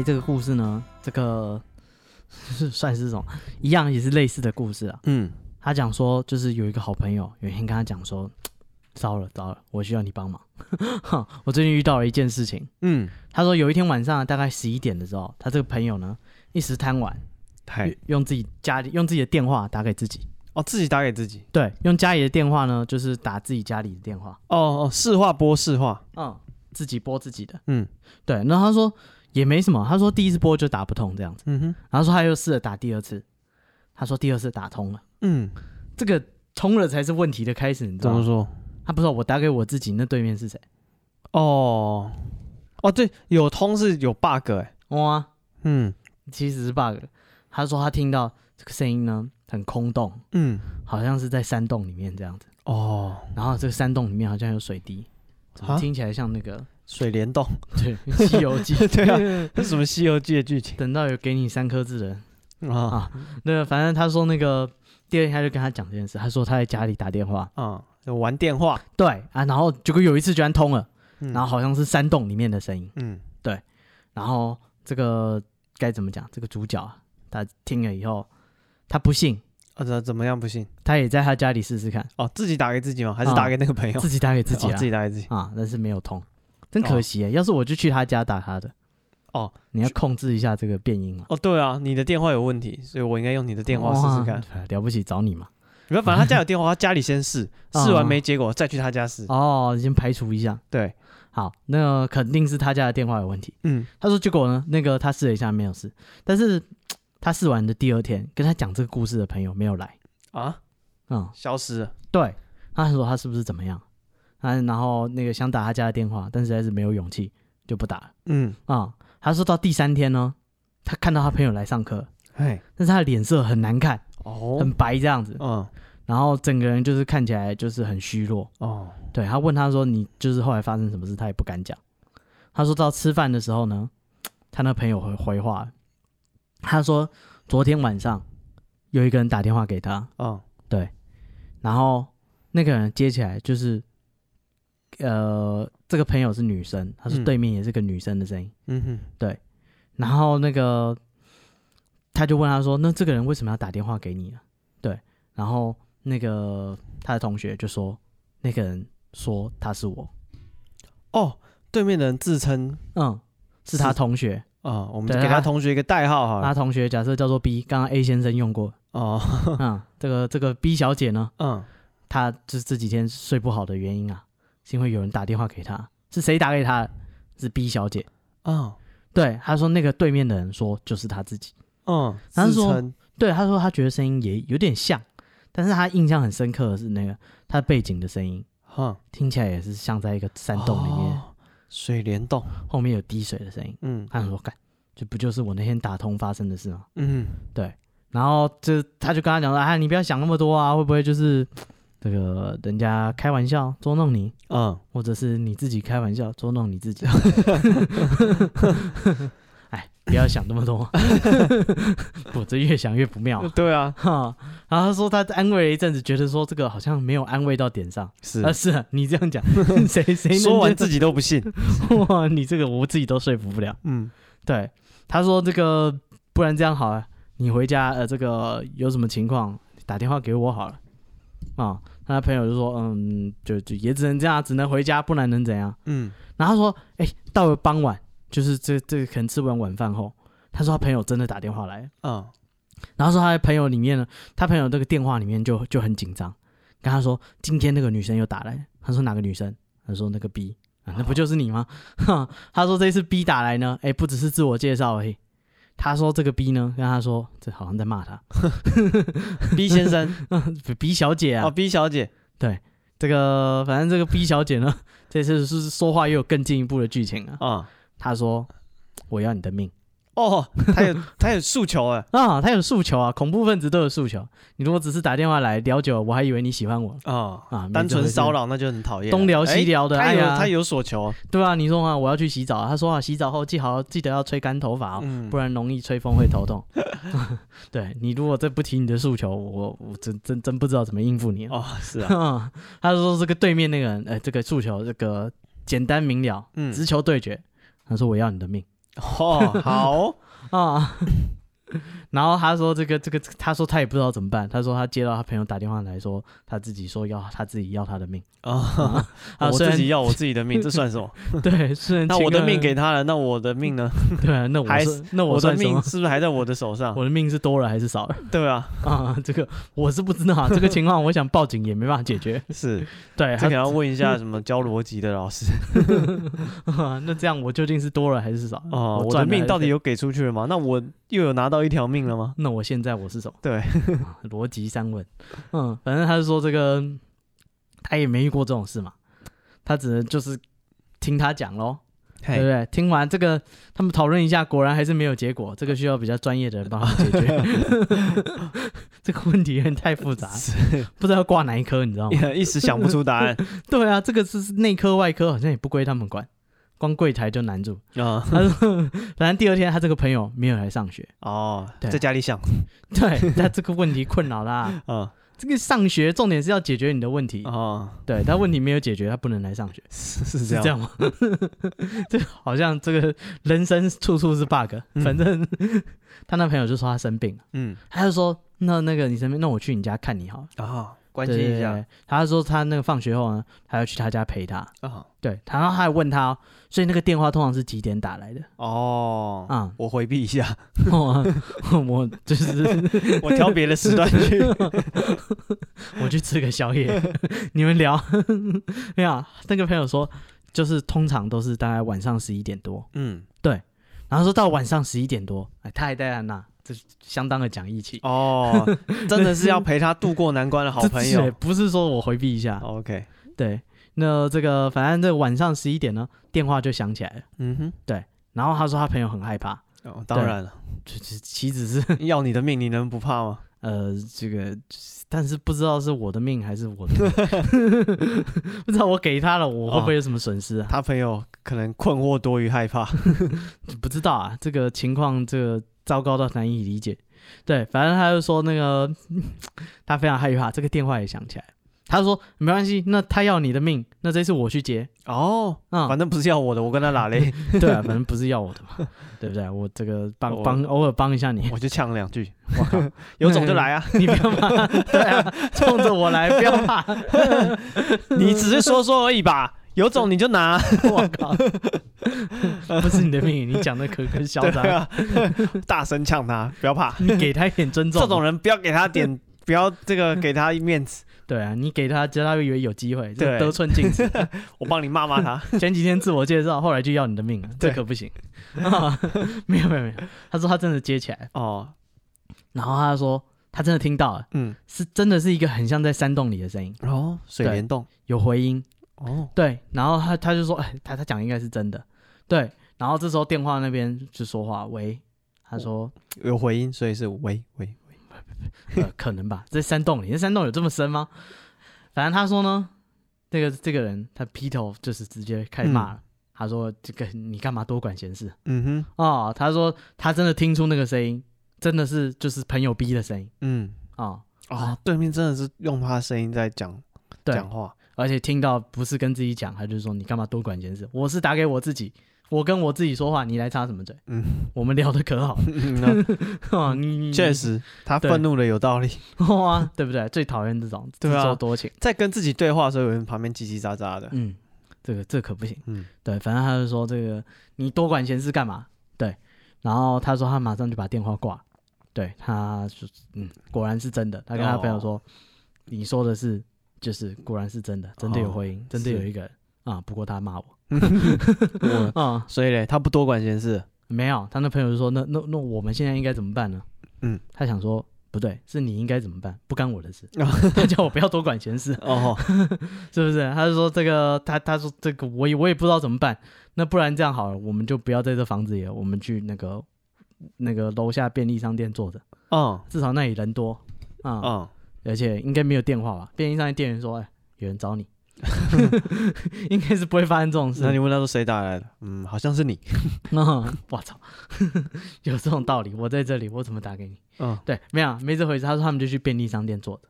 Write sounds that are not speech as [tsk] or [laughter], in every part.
在这个故事呢，这个是 [laughs] 算是这种一样也是类似的故事啊。嗯，他讲说，就是有一个好朋友有一天跟他讲说，糟了糟了，我需要你帮忙。[laughs] 我最近遇到了一件事情。嗯，他说有一天晚上大概十一点的时候，他这个朋友呢一时贪玩，嘿，用自己家里用自己的电话打给自己。哦，自己打给自己。对，用家里的电话呢，就是打自己家里的电话。哦哦，市话拨市话。嗯，自己拨自己的。嗯，对。然后他说也没什么，他说第一次拨就打不通这样子。嗯哼。然后说他又试着打第二次，他说第二次打通了。嗯，这个通了才是问题的开始，你知道吗？怎么说？他不知道我打给我自己，那对面是谁？哦哦，对，有通是有 bug 哎。哇，嗯，其实是 bug。他说他听到这个声音呢。很空洞，嗯，好像是在山洞里面这样子哦。然后这个山洞里面好像有水滴，怎么听起来像那个水帘洞，对，《西游记》[laughs] 对啊，这 [laughs] 什么《西游记》的剧情？等到有给你三颗痣的人啊啊，那个反正他说那个第二天他就跟他讲这件事，他说他在家里打电话嗯，玩电话，对啊，然后结果有一次居然通了，然后好像是山洞里面的声音，嗯，对，然后这个该怎么讲？这个主角啊他听了以后。他不信，啊，怎怎么样不信？他也在他家里试试看。哦，自己打给自己吗？还是打给那个朋友？啊、自己打给自己、啊哦，自己打给自己啊，但是没有通，真可惜哎！哦、要是我就去他家打他的。哦，你要控制一下这个变音嘛。哦，对啊，你的电话有问题，所以我应该用你的电话试试看。了不起，找你嘛。你说，反正他家有电话，他家里先试，[laughs] 试完没结果，再去他家试。哦，先排除一下。对，好，那个、肯定是他家的电话有问题。嗯，他说结果呢，那个他试了一下没有事，但是。他试完的第二天，跟他讲这个故事的朋友没有来啊，嗯，消失了。对，他说他是不是怎么样？啊，然后那个想打他家的电话，但实在是没有勇气，就不打了。嗯啊、嗯，他说到第三天呢，他看到他朋友来上课，嘿，但是他的脸色很难看，哦，很白这样子，嗯，然后整个人就是看起来就是很虚弱。哦，对，他问他说你就是后来发生什么事，他也不敢讲。他说到吃饭的时候呢，他那朋友回回话。他说：“昨天晚上有一个人打电话给他，嗯，对，然后那个人接起来就是，呃，这个朋友是女生，她是对面也是个女生的声音，嗯哼，对，然后那个他就问他说：‘那这个人为什么要打电话给你呢？’对，然后那个他的同学就说：‘那个人说他是我。’哦，对面的人自称，嗯，是他同学。”啊、哦，我们给他同学一个代号哈，他同学假设叫做 B，刚刚 A 先生用过。哦，嗯，这个这个 B 小姐呢，嗯，她就是这几天睡不好的原因啊，是因为有人打电话给他，是谁打给他？是 B 小姐，哦，对，他说那个对面的人说就是他自己，嗯，他说，对，他说他觉得声音也有点像，但是他印象很深刻的是那个他背景的声音，哈，听起来也是像在一个山洞里面。哦水帘洞。后面有滴水的声音，嗯，他说：“干，这不就是我那天打通发生的事吗？”嗯，对。然后就他就跟他讲说：“哎，你不要想那么多啊，会不会就是这个人家开玩笑捉弄你？嗯，或者是你自己开玩笑捉弄你自己？[laughs] ”哎，不要想那么多，[laughs] 我这越想越不妙。对啊，哈。然后他说他安慰了一阵子，觉得说这个好像没有安慰到点上。是啊，是啊，你这样讲，[laughs] 谁谁说完自己都不信？哇，你这个我自己都说服不了。嗯，对。他说这个，不然这样好了，你回家呃，这个有什么情况打电话给我好了。啊，他的朋友就说，嗯，就就也只能这样，只能回家，不然能怎样？嗯。然后他说，哎，到了傍晚。就是这这个可能吃完晚饭后，他说他朋友真的打电话来，嗯，然后说他的朋友里面呢，他朋友这个电话里面就就很紧张，跟他说今天那个女生又打来，他说哪个女生？他说那个 B 啊，那不就是你吗？哈，[laughs] 他说这次 B 打来呢，哎，不只是自我介绍而已，他说这个 B 呢，跟他说这好像在骂他，[laughs] B 先生，[laughs] B 小姐啊，哦，B 小姐，对，这个反正这个 B 小姐呢，这次是说话又有更进一步的剧情啊，啊。他说：“我要你的命。”哦，[laughs] 他有他有诉求哎啊，他有诉求啊！恐怖分子都有诉求。你如果只是打电话来聊久，我还以为你喜欢我啊啊！单纯骚扰那就很讨厌，东聊西聊的。他有他有所求，对啊，你说啊，我要去洗澡。他说啊，洗澡后记好记得要吹干头发哦，不然容易吹风会头痛。[laughs] 对，你如果再不提你的诉求，我我真真真不知道怎么应付你哦。是啊，[laughs] 他说这个对面那个人，哎，这个诉求这个简单明了，直球对决。他说：“我要你的命哦，好 [laughs] 啊。[laughs] 然后他说这个这个，他说他也不知道怎么办。他说他接到他朋友打电话来说，他自己说要他自己要他的命 [laughs] 啊，我自己要我自己的命，[laughs] 这算什么？对，是那我的命给他了，那我的命呢？对啊，那我还是那我的命是不是还在我的手上？我的命是多了还是少了？对啊，啊，这个我是不知道这个情况，我想报警也没办法解决。是对，这个要问一下什么教逻辑的老师。那这样我究竟是多了还是少？哦，我的命到底有给出去了吗？那我又有拿到一条命了吗？那我现在我是什么？对，逻辑三问。[laughs] 嗯，反正他是说这个，他也没遇过这种事嘛，他只能就是听他讲喽，对不对？听完这个，他们讨论一下，果然还是没有结果。这个需要比较专业的人帮他解决。[laughs] [laughs] 这个问题有点太复杂，不知道要挂哪一科，你知道吗？一时想不出答案。对啊，这个是内科外科，好像也不归他们管。光柜台就难住啊！他说，[laughs] 反正第二天他这个朋友没有来上学 [laughs] 哦，在家里想，[laughs] 对，他这个问题困扰啦。嗯，这个上学重点是要解决你的问题哦。对，他问题没有解决，他不能来上学，是是这样吗？这好像这个人生处处是 bug。反正他那朋友就说他生病了，嗯，他就说那那个你生病，那我去你家看你好。关心一下，他说他那个放学后呢，还要去他家陪他。啊，对，然后他还问他，所以那个电话通常是几点打来的？哦，啊，我回避一下，[laughs] 我我就是 [laughs] 我挑别的时段去，[laughs] 我去吃个宵夜，你们聊。没有，那个朋友说，就是通常都是大概晚上十一点多。嗯，对，然后说到晚上十一点多，哎，他还在那那。这相当的讲义气哦，真的是要陪他度过难关的好朋友，[laughs] 不是说我回避一下。OK，对，那这个反正这晚上十一点呢，电话就响起来了。嗯哼，对，然后他说他朋友很害怕。哦，当然了，岂止是 [laughs] 要你的命，你能不怕吗？[laughs] 呃，这个，但是不知道是我的命还是我的命，不知道我给他了，我会不会有什么损失啊？他朋友可能困惑多于害怕，不知道啊，这个情况这个。糟糕到难以理解，对，反正他就说那个 [laughs] 他非常害怕，这个电话也响起来。他说没关系，那他要你的命，那这次我去接。哦，嗯，反正不是要我的，我跟他打嘞，[laughs] 对啊，反正不是要我的嘛，对不对？我这个帮帮偶尔帮一下你，我就呛两句，我靠，有种就来啊，[laughs] 你不要怕，对啊，冲着我来，不要怕，你只是说说而已吧。有种你就拿，[laughs] 我靠！[laughs] 不是你的命，你讲的可可嚣张，啊、大声呛他，不要怕，你给他一点尊重。这种人不要给他点，[laughs] 不要这个给他面子。对啊，你给他，只要他以为有机会，对，得寸进尺。我帮你骂骂他。前几天自我介绍，后来就要你的命了，这可不行。啊、没有没有没有，他说他真的接起来哦，然后他说他真的听到了，嗯，是真的是一个很像在山洞里的声音哦，水帘洞有回音。哦，对，然后他他就说，哎，他他讲应该是真的，对，然后这时候电话那边就说话，喂，他说 [tsk] 有回音，所以是喂喂喂，呃，可能吧，在山洞里，那山洞有这么深吗？反正他说呢，这个这个人他劈头就是直接开始骂了，他说这个你干嘛多管闲事？嗯哼，哦，他说他真的听出那个声音，真的是就是朋友逼的声音，嗯，啊啊，对面真的是用他的声音在讲讲话。而且听到不是跟自己讲，他就说你干嘛多管闲事？我是打给我自己，我跟我自己说话，你来插什么嘴？嗯，我们聊的可好？[laughs] 你确实，他愤怒的有道理，[laughs] 哇，对不对？最讨厌这种自作多情，在跟自己对话的时候，有人旁边叽叽喳喳的，嗯，这个这可不行，嗯，对，反正他就说这个你多管闲事干嘛？对，然后他说他马上就把电话挂，对，他说嗯，果然是真的，他跟他朋友说，你说的是。就是果然是真的，真的有回音，真的有一个人啊。不过他骂我，[laughs] [laughs] 啊，所以嘞，他不多管闲事。没有，他那朋友就说：“那那那我们现在应该怎么办呢？”嗯，他想说不对，是你应该怎么办？不干我的事。[laughs] 他叫我不要多管闲事哦，是不是？他就说这个，他他说这个，我也我也不知道怎么办。那不然这样好了，我们就不要在这房子里，我们去那个那个楼下便利商店坐着。哦，至少那里人多。啊，嗯。而且应该没有电话吧？便利商店店员说：“哎，有人找你，[laughs] [laughs] 应该是不会发生这种事。”那你问他说谁打来的？嗯，好像是你。[laughs] 我操，有这种道理？我在这里，我怎么打给你？嗯，对，没有，没这回事。他说他们就去便利商店做的。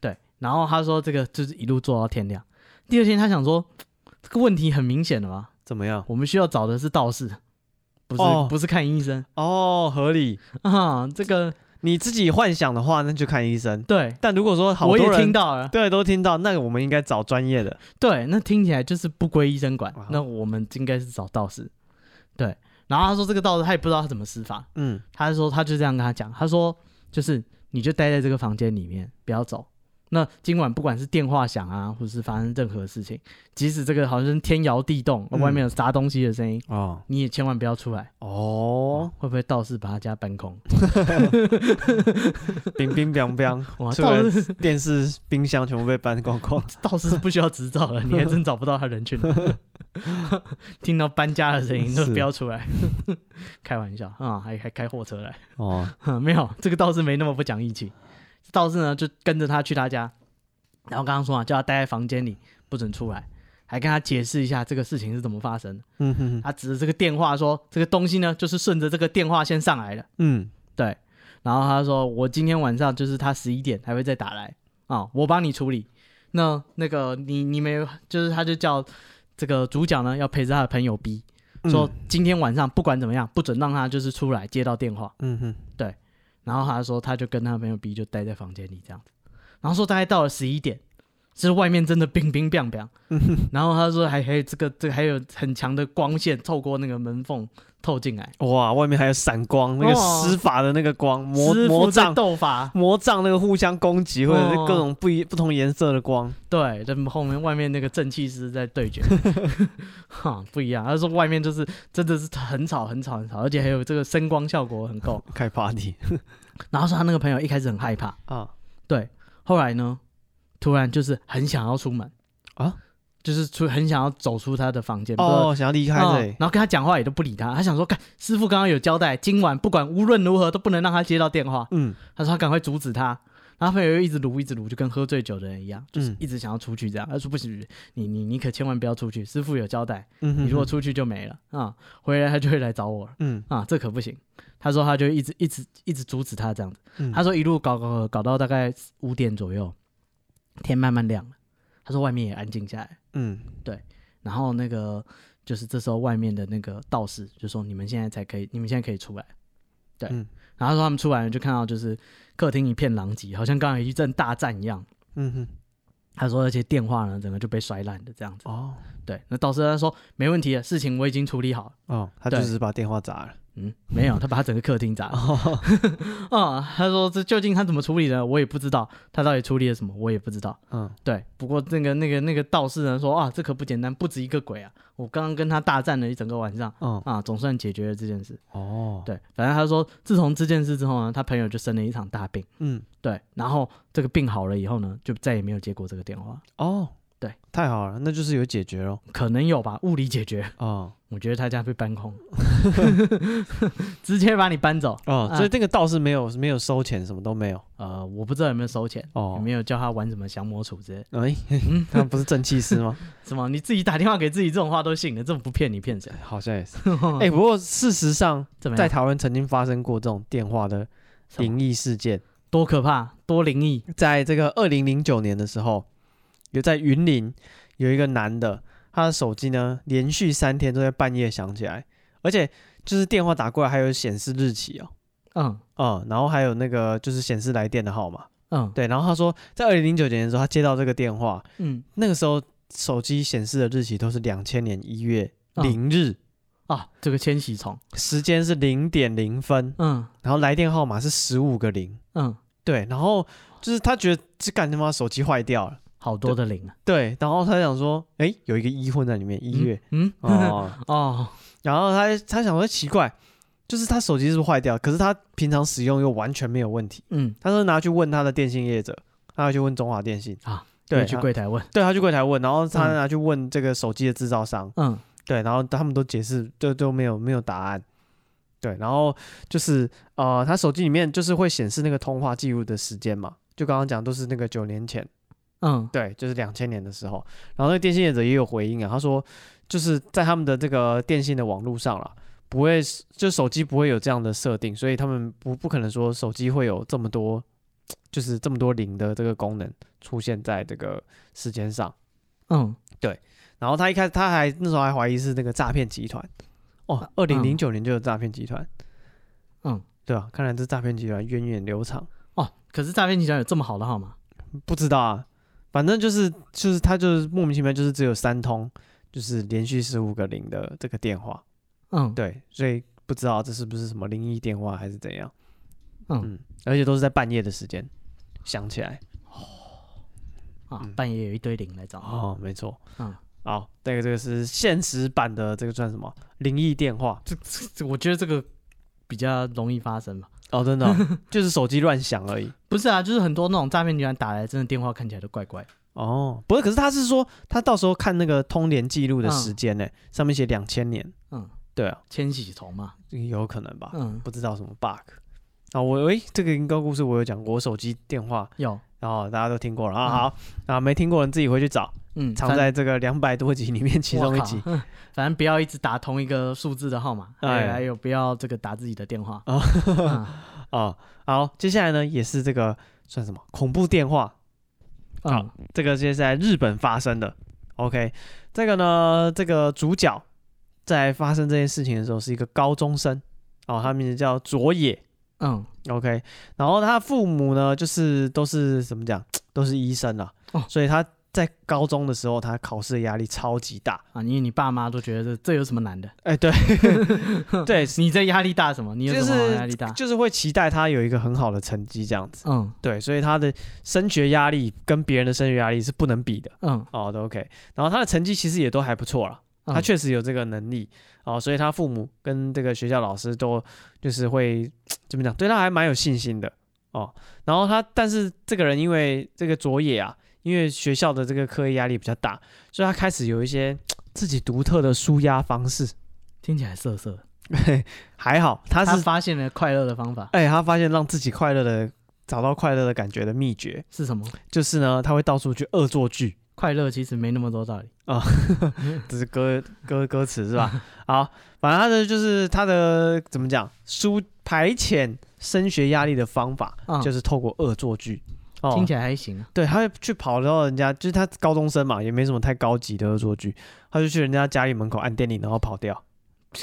对，然后他说这个就是一路坐到天亮。第二天他想说这个问题很明显了吧？怎么样？我们需要找的是道士。不是、哦、不是看医生哦，合理啊。这个你自己幻想的话，那就看医生。对，但如果说好多我人也听到了，对，都听到，那我们应该找专业的。对，那听起来就是不归医生管，啊、那我们应该是找道士。对，然后他说这个道士他也不知道他怎么施法，嗯，他说他就这样跟他讲，他说就是你就待在这个房间里面，不要走。那今晚不管是电话响啊，或者是发生任何事情，即使这个好像天摇地动，嗯、外面有砸东西的声音哦，你也千万不要出来哦。会不会道士把他家搬空？[laughs] 冰冰冰冰，[laughs] 哇！道士电视、冰箱全部被搬光光。[laughs] 道士是不需要执照了，你还真找不到他人去哪。听到搬家的声音都不要出来，开玩笑啊，还还开货车来哦，没有，这个道士没那么不讲义气。道士呢，就跟着他去他家，然后刚刚说啊，叫他待在房间里，不准出来，还跟他解释一下这个事情是怎么发生的。嗯哼哼，他指着这个电话说，这个东西呢，就是顺着这个电话线上来的。嗯，对。然后他说，我今天晚上就是他十一点还会再打来啊，我帮你处理。那那个你你没有，就是他就叫这个主角呢，要陪着他的朋友 B，说今天晚上不管怎么样，不准让他就是出来接到电话。嗯哼，对。然后他说，他就跟他朋友 B 就待在房间里这样子。然后说大概到了十一点，就是外面真的冰冰冰冰。然后他说还还有这个这个还有很强的光线透过那个门缝透进来。哇，外面还有闪光，那个施法的那个光，魔魔杖斗法，魔杖那个互相攻击，或者是各种不一不同颜色的光。对，在后面外面那个正气师在对决。[laughs] 哈，不一样。他说外面就是真的是很吵很吵很吵，而且还有这个声光效果很够，[laughs] 开 party。然后说他那个朋友一开始很害怕。啊，对，后来呢，突然就是很想要出门。啊，就是出很想要走出他的房间哦，想要离开这里，然后跟他讲话也都不理他，他想说，看师傅刚刚有交代，今晚不管无论如何都不能让他接到电话。嗯，他说他赶快阻止他，然后朋友又一直撸一直撸，就跟喝醉酒的人一样，就是一直想要出去这样。他说不行，你你你可千万不要出去，师傅有交代，你如果出去就没了。啊，回来他就会来找我了。嗯。啊，这可不行。他说他就一直一直一直阻止他这样子。嗯、他说一路搞搞搞到大概五点左右，天慢慢亮了。他说外面也安静下来。嗯，对。然后那个就是这时候外面的那个道士就说：“你们现在才可以，你们现在可以出来。”对。嗯、然后他说他们出来了，就看到就是客厅一片狼藉，好像刚刚有一阵大战一样。嗯哼。他说而且电话呢，整个就被摔烂的这样子。哦。对。那道士他说没问题的事情我已经处理好了。哦。他就是把电话砸了。嗯，没有，他把他整个客厅砸了。啊，[laughs] 他说这究竟他怎么处理的，我也不知道。他到底处理了什么，我也不知道。嗯，对。不过那个那个那个道士呢说啊，这可不简单，不止一个鬼啊！我刚刚跟他大战了一整个晚上。嗯啊，总算解决了这件事。哦，对，反正他说自从这件事之后呢，他朋友就生了一场大病。嗯，对。然后这个病好了以后呢，就再也没有接过这个电话。哦。对，太好了，那就是有解决喽，可能有吧，物理解决啊。哦、我觉得他家被搬空，[laughs] 直接把你搬走哦。所以这个道士没有没有收钱，什么都没有。呃，我不知道有没有收钱哦，有没有叫他玩什么降魔杵之类。哎，[laughs] 他不是正气师吗？[laughs] 什么？你自己打电话给自己，这种话都信的？这种不骗你骗谁？好像也是。哎，不过事实上，在台湾曾经发生过这种电话的灵异事件，多可怕，多灵异。在这个二零零九年的时候。有在云林有一个男的，他的手机呢连续三天都在半夜响起来，而且就是电话打过来还有显示日期哦，嗯。嗯，然后还有那个就是显示来电的号码，嗯，对，然后他说在二零零九年的时候他接到这个电话，嗯，那个时候手机显示的日期都是两千年一月零日，嗯、啊，这个千禧虫，时间是零点零分，嗯，然后来电号码是十五个零，嗯，对，然后就是他觉得这干他妈手机坏掉了。好多的零啊，对，然后他想说，哎，有一个一混在里面，一月，嗯，哦。[laughs] 哦，然后他他想说奇怪，就是他手机是不是坏掉？可是他平常使用又完全没有问题，嗯，他说拿去问他的电信业者，他要去问中华电信。啊，对，去柜台问，对，他去柜台问，然后他拿去问这个手机的制造商，嗯，对，然后他们都解释，都都没有没有答案，对，然后就是呃，他手机里面就是会显示那个通话记录的时间嘛，就刚刚讲都是那个九年前。嗯，对，就是两千年的时候，然后那个电信业者也有回应啊，他说就是在他们的这个电信的网络上了，不会就手机不会有这样的设定，所以他们不不可能说手机会有这么多，就是这么多零的这个功能出现在这个时间上。嗯，对，然后他一开始他还那时候还怀疑是那个诈骗集团。哦，二零零九年就有诈骗集团。嗯，对啊，看来这诈骗集团源远流长。哦，可是诈骗集团有这么好的号码？不知道啊，反正就是就是他就是莫名其妙就是只有三通，就是连续十五个零的这个电话。嗯，对，所以不知道这是不是什么灵异电话还是怎样。嗯，嗯，而且都是在半夜的时间响起来。哦啊，半夜有一堆零来找。哦，没错。嗯，好，这个这个是现实版的这个算什么灵异电话？这这，我觉得这个比较容易发生吧。哦，真的，[laughs] 就是手机乱响而已。不是啊，就是很多那种诈骗集团打来，真的电话看起来都怪怪。哦，不是，可是他是说他到时候看那个通联记录的时间呢，上面写两千年。嗯，对啊，千禧虫嘛，有可能吧。嗯，不知道什么 bug。啊，我诶，这个银高故事我有讲过，我手机电话有。然后大家都听过了啊，好啊，没听过的人自己回去找，嗯，藏在这个两百多集里面 [laughs] 其中一集，[laughs] 反正不要一直打同一个数字的号码，哎，还有不要这个打自己的电话啊，[laughs] 好，接下来呢也是这个算什么恐怖电话，啊，这个是在日本发生的，OK，这个呢这个主角在发生这件事情的时候是一个高中生，哦，他名字叫佐野。嗯，OK，然后他父母呢，就是都是怎么讲，都是医生啊，哦，所以他在高中的时候，他考试的压力超级大。啊，因为你爸妈都觉得这这有什么难的？哎，对，[laughs] 对，你这压力大什么？你有什么压力大？就是会期待他有一个很好的成绩这样子，嗯，对，所以他的升学压力跟别人的升学压力是不能比的，嗯，哦，都 OK，然后他的成绩其实也都还不错了。他确实有这个能力。哦，所以他父母跟这个学校老师都就是会 [tsk] 怎么讲，对他还蛮有信心的。哦。然后他，但是这个人因为这个佐野啊，因为学校的这个课业压力比较大，所以他开始有一些 [tsk] 自己独特的舒压方式。听起来色色，[laughs] 还好他是他发现了快乐的方法。哎，他发现让自己快乐的找到快乐的感觉的秘诀是什么？就是呢，他会到处去恶作剧。快乐其实没那么多道理啊，[laughs] 这是歌歌歌词是吧？[laughs] 好，反正他的就是他的怎么讲，舒排遣升学压力的方法，就是透过恶作剧。听起来还行。对，他会去跑到人家，就是他高中生嘛，也没什么太高级的恶作剧，他就去人家家里门口按电铃，然后跑掉。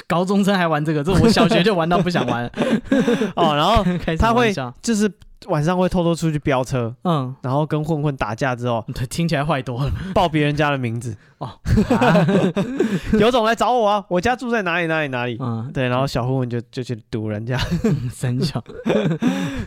高中生还玩这个？这我小学就玩到不想玩。[laughs] 哦，然后 [laughs] 他会就是。晚上会偷偷出去飙车，嗯，然后跟混混打架之后，对，听起来坏多了。报别人家的名字哦，啊、[laughs] 有种来找我啊！我家住在哪里哪里哪里？嗯，对，然后小混混就就去堵人家，三小，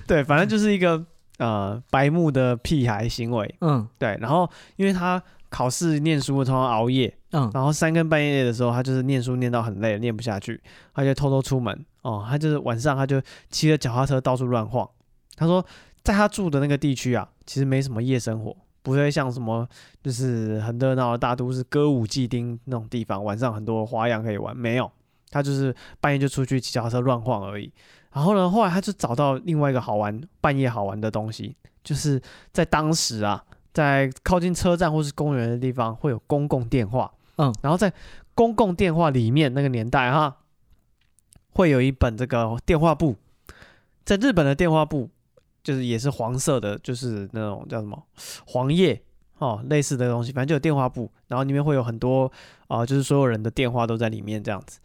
对，反正就是一个呃白目的屁孩行为，嗯，对。然后因为他考试念书通常熬夜，嗯，然后三更半夜的时候，他就是念书念到很累，念不下去，他就偷偷出门，哦，他就是晚上他就骑着脚踏车到处乱晃。他说，在他住的那个地区啊，其实没什么夜生活，不会像什么就是很热闹的大都市、歌舞伎町那种地方，晚上很多花样可以玩。没有，他就是半夜就出去骑脚踏车乱晃而已。然后呢，后来他就找到另外一个好玩、半夜好玩的东西，就是在当时啊，在靠近车站或是公园的地方会有公共电话。嗯，然后在公共电话里面那个年代哈，会有一本这个电话簿，在日本的电话簿。就是也是黄色的，就是那种叫什么黄页哦，类似的东西，反正就有电话簿，然后里面会有很多啊、呃，就是所有人的电话都在里面这样子。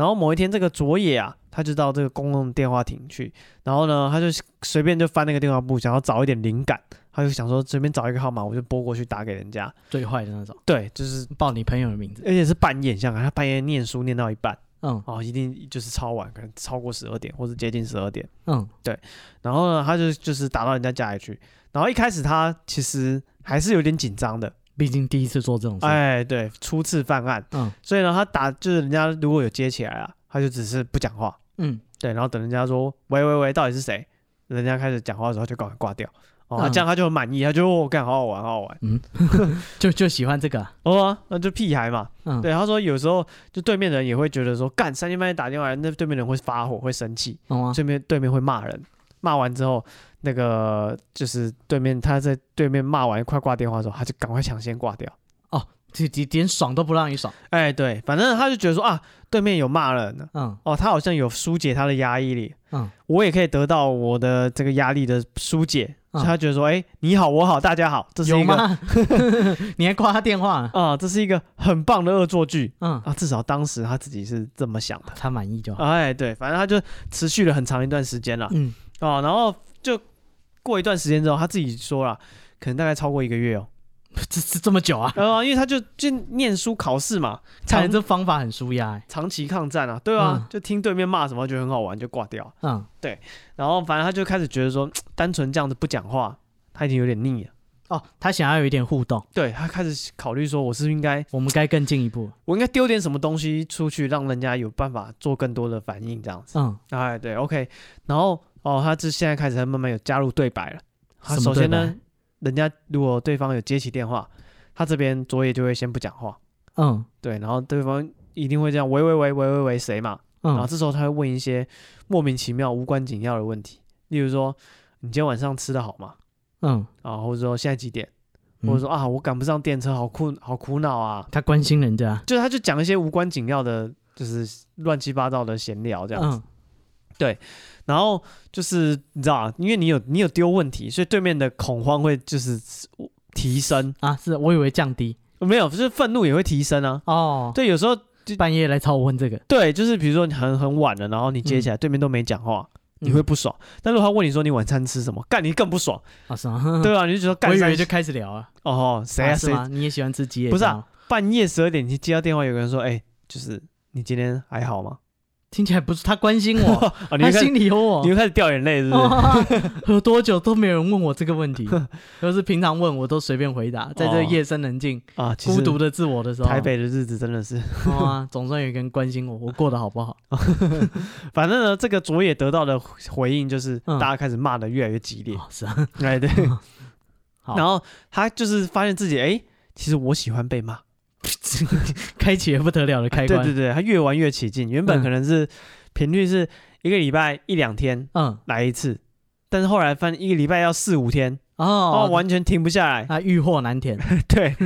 然后某一天，这个佐野啊，他就到这个公共电话亭去，然后呢，他就随便就翻那个电话簿，想要找一点灵感，他就想说随便找一个号码，我就拨过去打给人家。最坏的那种，对，就是报你朋友的名字，而且是半夜，像他半夜念书念到一半。嗯，哦，一定就是超晚，可能超过十二点或者接近十二点。嗯，对。然后呢，他就就是打到人家家里去。然后一开始他其实还是有点紧张的，毕竟第一次做这种事。哎，对，初次犯案。嗯，所以呢，他打就是人家如果有接起来啊，他就只是不讲话。嗯，对。然后等人家说喂喂喂，到底是谁？人家开始讲话的时候就赶快挂掉。哦，这样他就很满意，他就我干，好好玩，好好玩，嗯，[laughs] 就就喜欢这个，哦，那就屁孩嘛，嗯，对，他说有时候就对面的人也会觉得说，干三更半夜打电话，那对面的人会发火，会生气，哦，对面对面会骂人，骂完之后，那个就是对面他在对面骂完快挂电话的时候，他就赶快抢先挂掉，哦，就连点爽都不让你爽。哎，对，反正他就觉得说啊，对面有骂人呢，嗯，哦，他好像有疏解他的压抑力，嗯，我也可以得到我的这个压力的疏解。所以他觉得说，哎，你好，我好，大家好，这是一个，[laughs] 你还挂他电话 [laughs] 啊？这是一个很棒的恶作剧，嗯啊，至少当时他自己是这么想的，他满意就好。哎，对，反正他就持续了很长一段时间了，嗯，哦，然后就过一段时间之后，他自己说了，可能大概超过一个月哦。[laughs] 这这这么久啊？呃，[laughs] 因为他就就念书考试嘛，看来这方法很舒压，长期抗战啊，对啊，嗯、就听对面骂什么，觉得很好玩，就挂掉。嗯，对。然后反正他就开始觉得说，单纯这样子不讲话，他已经有点腻了。哦，他想要有一点互动。对，他开始考虑说，我是不是应该，我们该更进一步，我应该丢点什么东西出去，让人家有办法做更多的反应，这样子。嗯，哎，对，OK。然后哦，他这现在开始他慢慢有加入对白了。他首先呢。人家如果对方有接起电话，他这边佐野就会先不讲话，嗯，对，然后对方一定会这样喂喂喂喂喂喂谁嘛，嗯，然后这时候他会问一些莫名其妙、无关紧要的问题，例如说你今天晚上吃的好吗？嗯，啊，或者说现在几点？或者说啊，我赶不上电车，好苦好苦恼啊。他关心人家，就是他就讲一些无关紧要的，就是乱七八糟的闲聊这样子，对。然后就是你知道啊，因为你有你有丢问题，所以对面的恐慌会就是提升啊。是我以为降低，没有，就是愤怒也会提升啊。哦，对，有时候就半夜来找我问这个，对，就是比如说你很很晚了，然后你接起来，对面都没讲话，你会不爽。但如果他问你说你晚餐吃什么，干你更不爽啊？是吗？[laughs] 对啊，你就觉得干。我以为就开始聊啊。哦，谁啊？谁？你也喜欢吃鸡？不是啊，半夜十二点你接到电话，有个人说，哎，就是你今天还好吗？听起来不是他关心我，[laughs] 他心里有我，你又开始掉眼泪，是不是？[laughs] 喝多久都没有人问我这个问题，[laughs] 要是平常问我都随便回答。在这夜深人静啊，孤独的自我的时候，台北的日子真的是啊，总算有一个人关心我，我过得好不好？反正呢，这个佐野得到的回应就是，大家开始骂的越来越激烈。是啊，哎对，然后他就是发现自己，哎，其实我喜欢被骂。[laughs] 开启了不得了的开关，对对对，他越玩越起劲。原本可能是频率是一个礼拜一两天，嗯，来一次，但是后来发现一个礼拜要四五天，哦，完全停不下来，他欲壑难填，[laughs] 对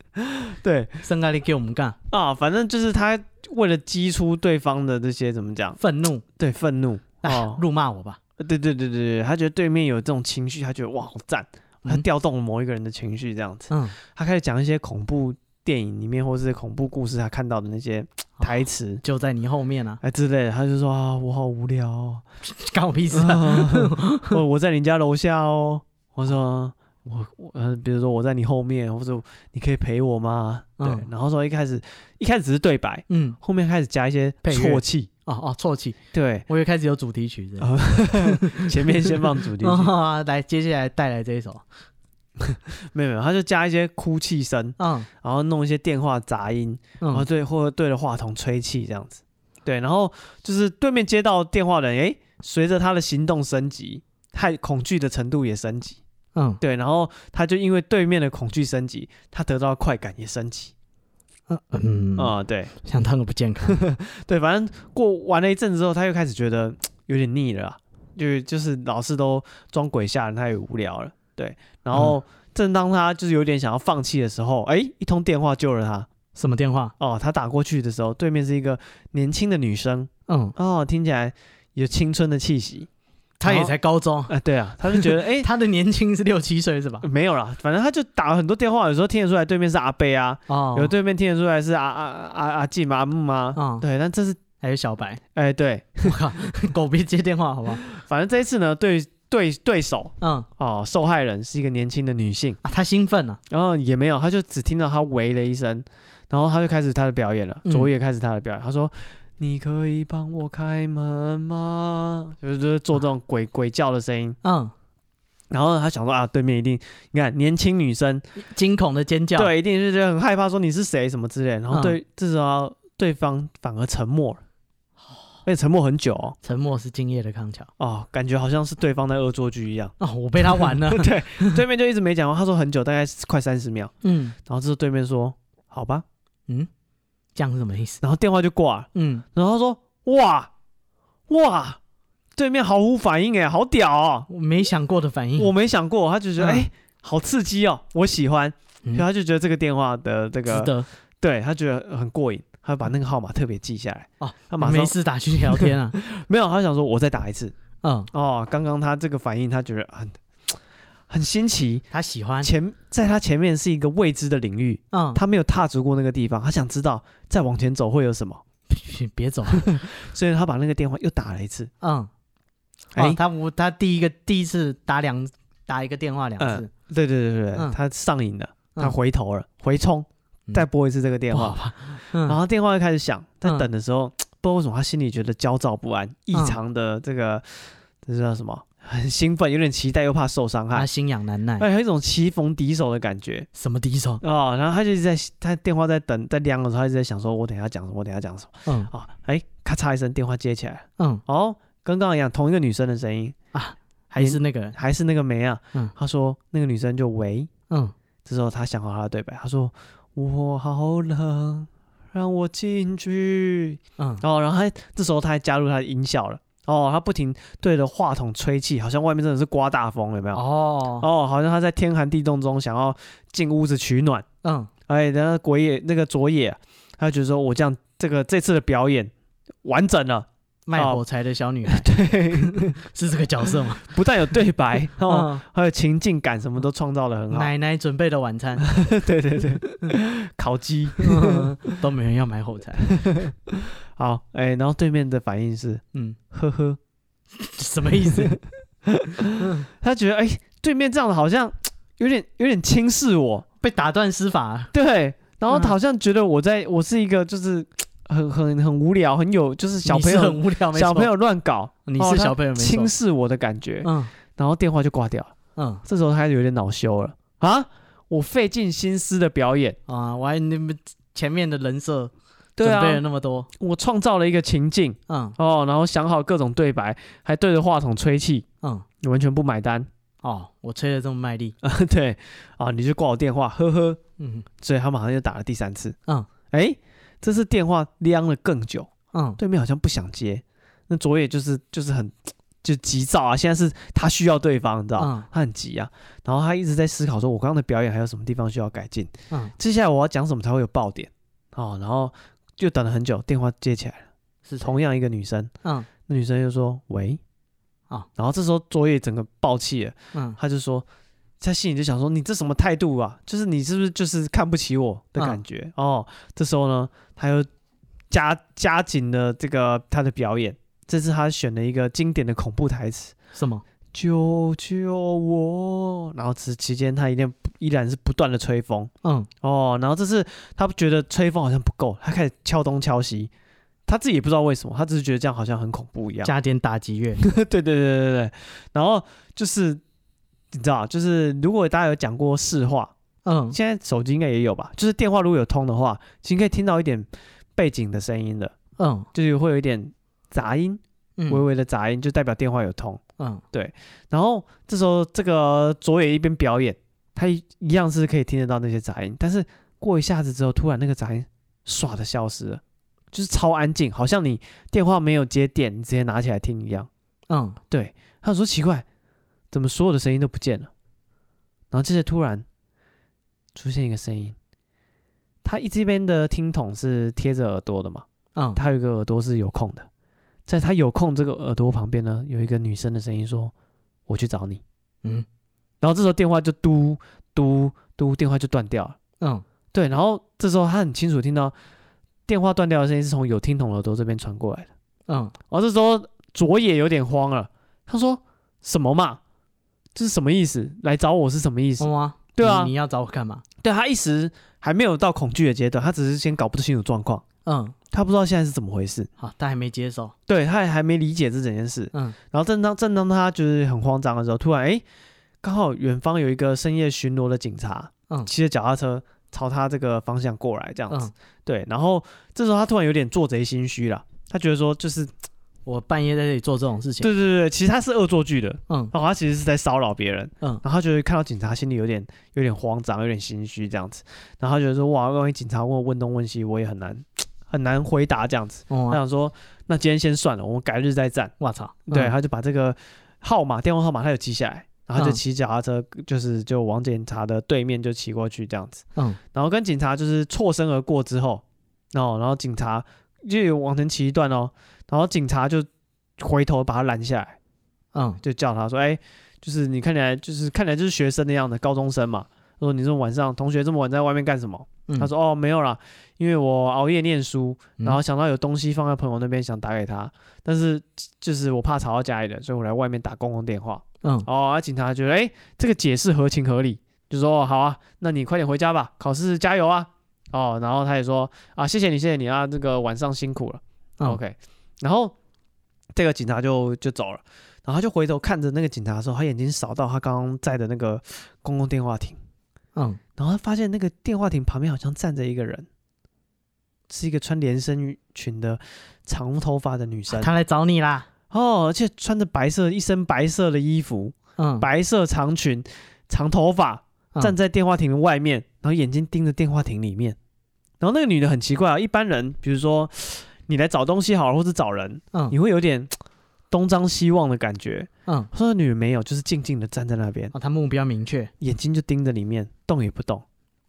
[laughs] 对，生咖喱给我们干。啊，反正就是他为了激出对方的这些怎么讲，愤怒，对愤怒，哦，辱骂我吧，对对对对对，他觉得对面有这种情绪，他觉得哇好赞，他调动了某一个人的情绪这样子，嗯，他开始讲一些恐怖。电影里面或是恐怖故事，他看到的那些台词，就在你后面啊，哎之类的，他就说啊，我好无聊，哦，[laughs] 干我屁事啊！[laughs] 我我在你家楼下哦，我说我我呃，比如说我在你后面，或者你可以陪我吗？对，然后说一开始一开始只是对白，嗯，后面开始加一些啜泣，哦哦，啜泣，对，我以为开始有主题曲，[laughs] 前面先放主题曲，来，接下来带来这一首。[laughs] 没有没有，他就加一些哭泣声，嗯，然后弄一些电话杂音，嗯、然后对或者对着话筒吹气这样子，对，然后就是对面接到电话的人，诶，随着他的行动升级，害恐惧的程度也升级，嗯，对，然后他就因为对面的恐惧升级，他得到快感也升级，嗯嗯。啊，对，相当的不健康，[laughs] 对，反正过完了一阵子之后，他又开始觉得有点腻了，就就是老是都装鬼吓人，他也无聊了。对，然后正当他就是有点想要放弃的时候，哎，一通电话救了他。什么电话？哦，他打过去的时候，对面是一个年轻的女生。嗯，哦，听起来有青春的气息。他也才高中。哎，对啊，他就觉得，哎，他的年轻是六七岁是吧？没有啦，反正他就打了很多电话，有时候听得出来对面是阿贝啊，哦，有对面听得出来是阿阿阿阿静阿木吗？嗯，对，但这是还有小白。哎，对，[laughs] 我靠，狗别接电话好不好？[laughs] 反正这一次呢，对。对对手，嗯，哦，受害人是一个年轻的女性。啊，她兴奋了，然后也没有，她就只听到她喂了一声，然后她就开始她的表演了，佐野开始她的表演，她说：“你可以帮我开门吗？”就是做这种鬼鬼叫的声音，嗯，然后他想说啊，对面一定，你看年轻女生。惊恐的尖叫，对，一定是觉得很害怕，说你是谁什么之类，然后对，这时候对方反而沉默了。而且沉默很久哦，沉默是今夜的康桥。哦，感觉好像是对方在恶作剧一样。哦，我被他玩了，[laughs] 对，对面就一直没讲话，他说很久，大概快三十秒，嗯，然后这时对面说好吧，嗯，这样是什么意思？然后电话就挂了，嗯，然后他说哇哇，对面毫无反应哎，好屌哦，我没想过的反应，我没想过，他就觉得哎，好刺激哦，我喜欢，所以他就觉得这个电话的这个，值得，对他觉得很过瘾，他把那个号码特别记下来。哦，他马上没事打去聊天啊？[laughs] 没有，他想说我再打一次。嗯，哦，刚刚他这个反应，他觉得很很新奇，他喜欢。前在他前面是一个未知的领域，嗯，他没有踏足过那个地方，他想知道再往前走会有什么。[laughs] 别走，[laughs] 所以他把那个电话又打了一次。嗯，哎，他我他第一个第一次打两打一个电话两次，对对对对，他上瘾了，他回头了，回冲，再拨一次这个电话。吧，然后电话又开始响，在等的时候，不知道为什么他心里觉得焦躁不安，异常的这个这叫什么？很兴奋，有点期待，又怕受伤害，他心痒难耐，哎，有一种棋逢敌手的感觉。什么敌手？哦，然后他就在他电话在等在亮的时候，他一直在想说，我等下讲什么？我等下讲什么？嗯，啊，哎，咔嚓一声，电话接起来，嗯，哦，跟刚刚一样，同一个女生的声音。啊，还是那个人，还是那个梅啊，嗯，他说那个女生就喂，嗯，这时候他想好他的对白，他说我好冷，让我进去，嗯，哦，然后他这时候他还加入他的音效了。哦，他不停对着话筒吹气，好像外面真的是刮大风，有没有？哦哦，好像他在天寒地冻中想要进屋子取暖。嗯，哎，然后鬼野那个佐野，他就觉得说我这样这个这次的表演完整了。卖火柴的小女孩，[laughs] 对，[laughs] 是这个角色吗？[laughs] 不但有对白，哦，还有情境感，什么都创造的很好。奶奶准备的晚餐，对对对，烤鸡都没人要买火柴。好，哎，然后对面的反应是，嗯，呵呵，什么意思？他觉得，哎，对面这样子好像 [tsk] 有点有点轻视我，被打断施法。对，然后好像觉得我在我是一个就是。很很很无聊，很有就是小朋友很无聊，小朋友乱搞，你是小朋友轻视我的感觉，嗯，然后电话就挂掉了，嗯，这时候他开始有点恼羞了。啊！我费尽心思的表演。啊，我还你们前面的人设准备了那么多，我创造了一个情境，嗯。哦，然后想好各种对白，还对着话筒吹气，嗯，你完全不买单。哦，我吹的这么卖力，[laughs] 对。啊，你就挂我电话，呵呵，嗯，所以他马上就打了第三次，嗯，哎。这次电话晾了更久，嗯，对面好像不想接，那佐野就是就是很就急躁啊，现在是他需要对方，你知道，嗯、他很急啊，然后他一直在思考说，我刚刚的表演还有什么地方需要改进，嗯，接下来我要讲什么才会有爆点，哦，然后就等了很久，电话接起来了，是同样一个女生，嗯，那女生就说喂，啊、哦，然后这时候佐野整个爆气了，嗯，他就说。他心里就想说：“你这什么态度啊？就是你是不是就是看不起我的感觉？”嗯、哦，这时候呢，他又加加紧了这个他的表演。这次他选了一个经典的恐怖台词：“什么？救救我！”然后此期间，他一定依然是不断的吹风。嗯，哦，然后这次他觉得吹风好像不够，他开始敲东敲西。他自己也不知道为什么，他只是觉得这样好像很恐怖一样。加点打击乐。[laughs] 对对对对对，然后就是。你知道，就是如果大家有讲过市话，嗯，现在手机应该也有吧？就是电话如果有通的话，其实可以听到一点背景的声音的，嗯，就是会有一点杂音，微微的杂音，就代表电话有通，嗯，对。然后这时候这个佐野一边表演，他一样是可以听得到那些杂音，但是过一下子之后，突然那个杂音唰的消失了，就是超安静，好像你电话没有接电，你直接拿起来听一样，嗯，对。他说奇怪。怎么所有的声音都不见了？然后这些突然出现一个声音，他一这边的听筒是贴着耳朵的嘛？嗯，他有一个耳朵是有空的，在他有空这个耳朵旁边呢，有一个女生的声音说：“我去找你。”嗯，然后这时候电话就嘟嘟嘟，电话就断掉了。嗯，对，然后这时候他很清楚听到电话断掉的声音是从有听筒耳朵这边传过来的。嗯，然后这时候佐野有点慌了，他说：“什么嘛？”这是什么意思？来找我是什么意思？吗对啊，你，你要找我干嘛？对，他一时还没有到恐惧的阶段，他只是先搞不清楚状况。嗯，他不知道现在是怎么回事。好，他还没接受。对，他也还没理解这整件事。嗯，然后正当正当他就是很慌张的时候，突然哎，刚好远方有一个深夜巡逻的警察，嗯，骑着脚踏车朝他这个方向过来，这样子。嗯、对，然后这时候他突然有点做贼心虚了，他觉得说就是。我半夜在这里做这种事情，对对对，其实他是恶作剧的，嗯，然后他其实是在骚扰别人，嗯，然后他觉得看到警察心里有点有点慌张，有点心虚这样子，然后他觉得说哇，万一警察问我问东问西，我也很难 [tsk] 很难回答这样子，他想说那今天先算了，我们改日再战。我操，对，他就把这个号码电话号码他有记下来，然后就骑脚踏车，就是就往警察的对面就骑过去这样子。嗯，然后跟警察就是错身而过之后，然后，然后警察就有往前骑一段哦，然后警察就回头把他拦下来，嗯，就叫他说：“哎，就是你看起来就是看起来就是学生的样子，高中生嘛。说你说晚上同学这么晚在外面干什么？”嗯、他说：“哦，没有啦，因为我熬夜念书，然后想到有东西放在朋友那边，想打给他，但是就是我怕吵到家里人，所以我来外面打公共电话。”嗯，哦，啊、警察觉得，哎，这个解释合情合理，就说，哦，好啊，那你快点回家吧，考试加油啊，哦，然后他也说，啊，谢谢你，谢谢你啊，这个晚上辛苦了，嗯，OK，然后这个警察就就走了，然后他就回头看着那个警察的时候，他眼睛扫到他刚刚在的那个公共电话亭，嗯，然后他发现那个电话亭旁边好像站着一个人，是一个穿连身裙的长头发的女生，他来找你啦。哦，而且穿着白色一身白色的衣服，嗯，白色长裙，长头发，站在电话亭的外面，嗯、然后眼睛盯着电话亭里面。然后那个女的很奇怪啊，一般人比如说你来找东西好了，或者找人，嗯，你会有点 [tsk] 东张西望的感觉，嗯，说那女的没有，就是静静的站在那边。哦，她目标明确，眼睛就盯着里面，动也不动。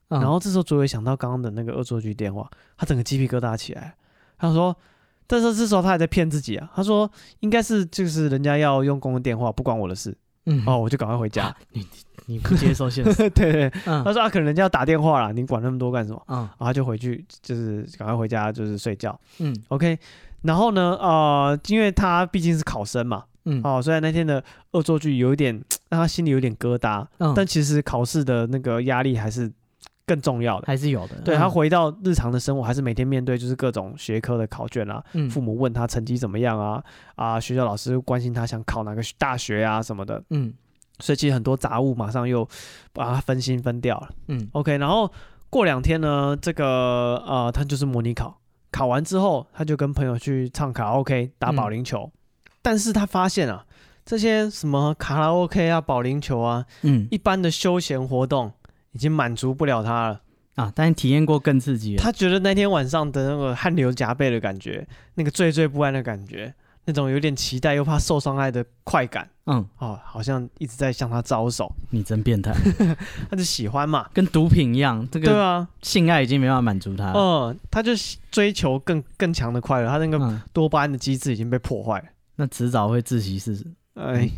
嗯、然后这时候卓伟想到刚刚的那个恶作剧电话，他整个鸡皮疙瘩起来，他说。但是这时候他还在骗自己啊！他说应该是就是人家要用公用电话，不关我的事。嗯，哦，我就赶快回家。你你你不接受现实？[laughs] 对对。嗯、他说啊，可能人家要打电话啦，你管那么多干什么？嗯，然后他就回去，就是赶快回家，就是睡觉。嗯，OK。然后呢，呃，因为他毕竟是考生嘛，嗯，哦，虽然那天的恶作剧有一点让他心里有点疙瘩，嗯，但其实考试的那个压力还是。更重要的。还是有的，对，他回到日常的生活，还是每天面对就是各种学科的考卷啊，嗯、父母问他成绩怎么样啊，啊，学校老师关心他想考哪个大学啊什么的，嗯，所以其实很多杂物马上又把他分心分掉了，嗯，OK，然后过两天呢，这个呃，他就是模拟考，考完之后他就跟朋友去唱卡拉 OK 打保龄球，嗯、但是他发现啊，这些什么卡拉 OK 啊、保龄球啊，嗯，一般的休闲活动。已经满足不了他了啊！但是体验过更刺激。他觉得那天晚上的那个汗流浃背的感觉，那个惴惴不安的感觉，那种有点期待又怕受伤害的快感，嗯，哦，好像一直在向他招手。你真变态！[laughs] 他就喜欢嘛，跟毒品一样。这个对啊，性爱已经没办法满足他。嗯，他就追求更更强的快乐。他那个多巴胺的机制已经被破坏了，那迟早会窒息死。哎，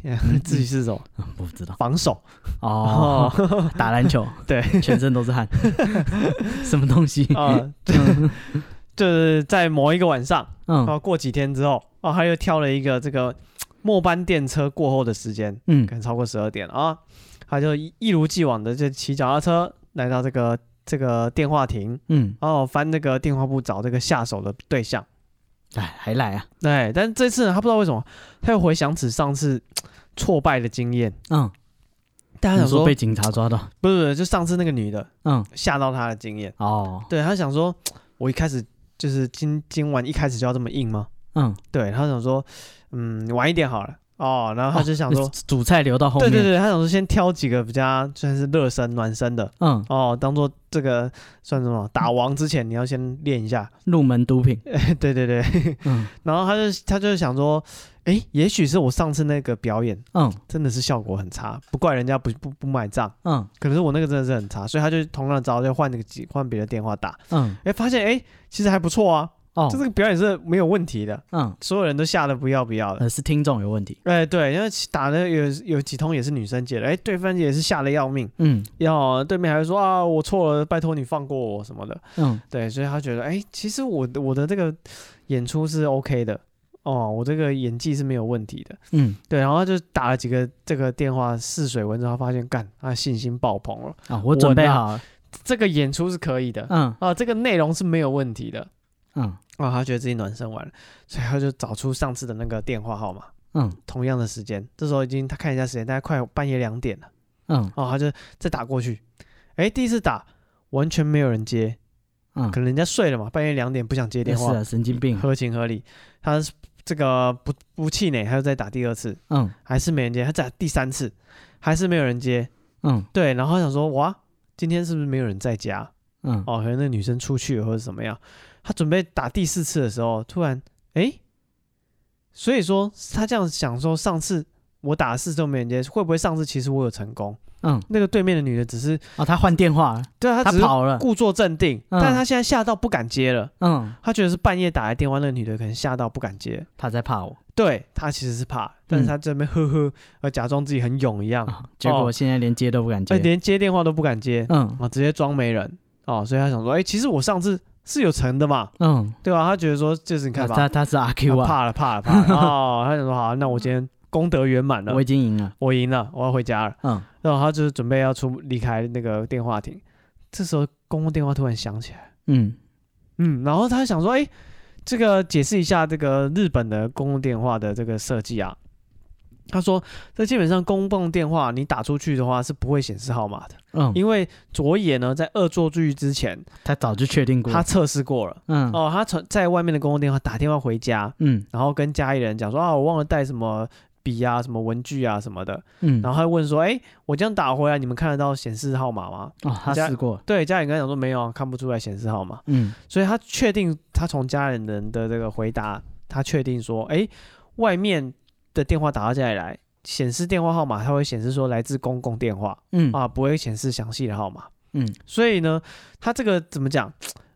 自己是什么？[laughs] 不知道。防守哦，[laughs] 打篮球，对，全身都是汗。[laughs] 什么东西啊？就是在某一个晚上，嗯，然后过几天之后，哦，他又挑了一个这个末班电车过后的时间，嗯，可能超过十二点啊，他就一如既往的就骑脚踏车来到这个这个电话亭，嗯，然后翻那个电话簿找这个下手的对象。哎，还来啊？对，但这次呢，他不知道为什么，他又回想起上次 [tsk] 挫败的经验。嗯，大家想说，说被警察抓到？不是不是，就上次那个女的，嗯，吓到他的经验。哦，对，他想说，我一开始就是今今晚一开始就要这么硬吗？嗯，对，他想说，嗯，晚一点好了。哦，然后他就想说，主菜留到后面。对对对，他想说先挑几个比较算是热身暖身的，嗯，哦，当做这个算什么？打王之前你要先练一下入门毒品。对 [laughs] 对对，嗯，[laughs] 然后他就他就想说，哎，也许是我上次那个表演，嗯，真的是效果很差，不怪人家不不不买账，嗯，可能是我那个真的是很差，所以他就同样的招就换那个几换别的电话打，嗯，哎，发现哎其实还不错啊。哦，就这个表演是没有问题的，嗯，所有人都吓得不要不要的，呃，是听众有问题，哎，对，因为打的有有几通也是女生接的，哎，对方也是吓得要命，嗯，要对面还会说啊，我错了，拜托你放过我什么的，嗯，对，所以他觉得，哎，其实我我的这个演出是 OK 的，哦，我这个演技是没有问题的，嗯，对，然后他就打了几个这个电话试水温之后，发现干，他信心爆棚了，啊，我准备好了，这个演出是可以的，嗯，啊，这个内容是没有问题的，嗯。哦，他觉得自己暖身完了，所以他就找出上次的那个电话号码，嗯，同样的时间，这时候已经他看一下时间，大概快半夜两点了，嗯，哦，他就再打过去，哎，第一次打完全没有人接，嗯，可能人家睡了嘛，半夜两点不想接电话，是啊，神经病，合情合理。他这个不不气馁，他又再打第二次，嗯，还是没人接，他再打第三次，还是没有人接，嗯，对，然后他想说，哇，今天是不是没有人在家？嗯，哦，可能那女生出去了或者怎么样。他准备打第四次的时候，突然，哎，所以说他这样想说，上次我打了四次都没人接，会不会上次其实我有成功？嗯，那个对面的女的只是哦，她换电话了，对啊，她跑了，故作镇定，但是她现在吓到不敢接了。嗯，她觉得是半夜打来电话，那个女的可能吓到不敢接，她在怕我。对，她其实是怕，但是她这边呵呵，呃，假装自己很勇一样，结果现在连接都不敢接，连接电话都不敢接。嗯，啊，直接装没人。哦，所以他想说，哎，其实我上次是有成的嘛。嗯，对吧？他觉得说，就是你看吧，他他是阿 Q 啊，怕了怕了怕了。哦，他想说，好，那我今天。功德圆满了，我已经赢了，我赢了，我要回家了。嗯，然后他就是准备要出离开那个电话亭，这时候公共电话突然响起来。嗯嗯，然后他想说，哎，这个解释一下这个日本的公共电话的这个设计啊。他说，这基本上公共电话你打出去的话是不会显示号码的。嗯，因为佐野呢在恶作剧之前，他早就确定过，他测试过了。嗯，哦，他从在外面的公共电话打电话回家，嗯，然后跟家里人讲说啊，我忘了带什么。笔啊，什么文具啊，什么的，嗯，然后他问说：“哎，我这样打回来，你们看得到显示号码吗？”哦，他试过，对，家里跟他讲说没有啊，看不出来显示号码，嗯，所以他确定，他从家里人的这个回答，他确定说：“哎，外面的电话打到家里来，显示电话号码，它会显示说来自公共电话，嗯啊，不会显示详细的号码，嗯，所以呢，他这个怎么讲？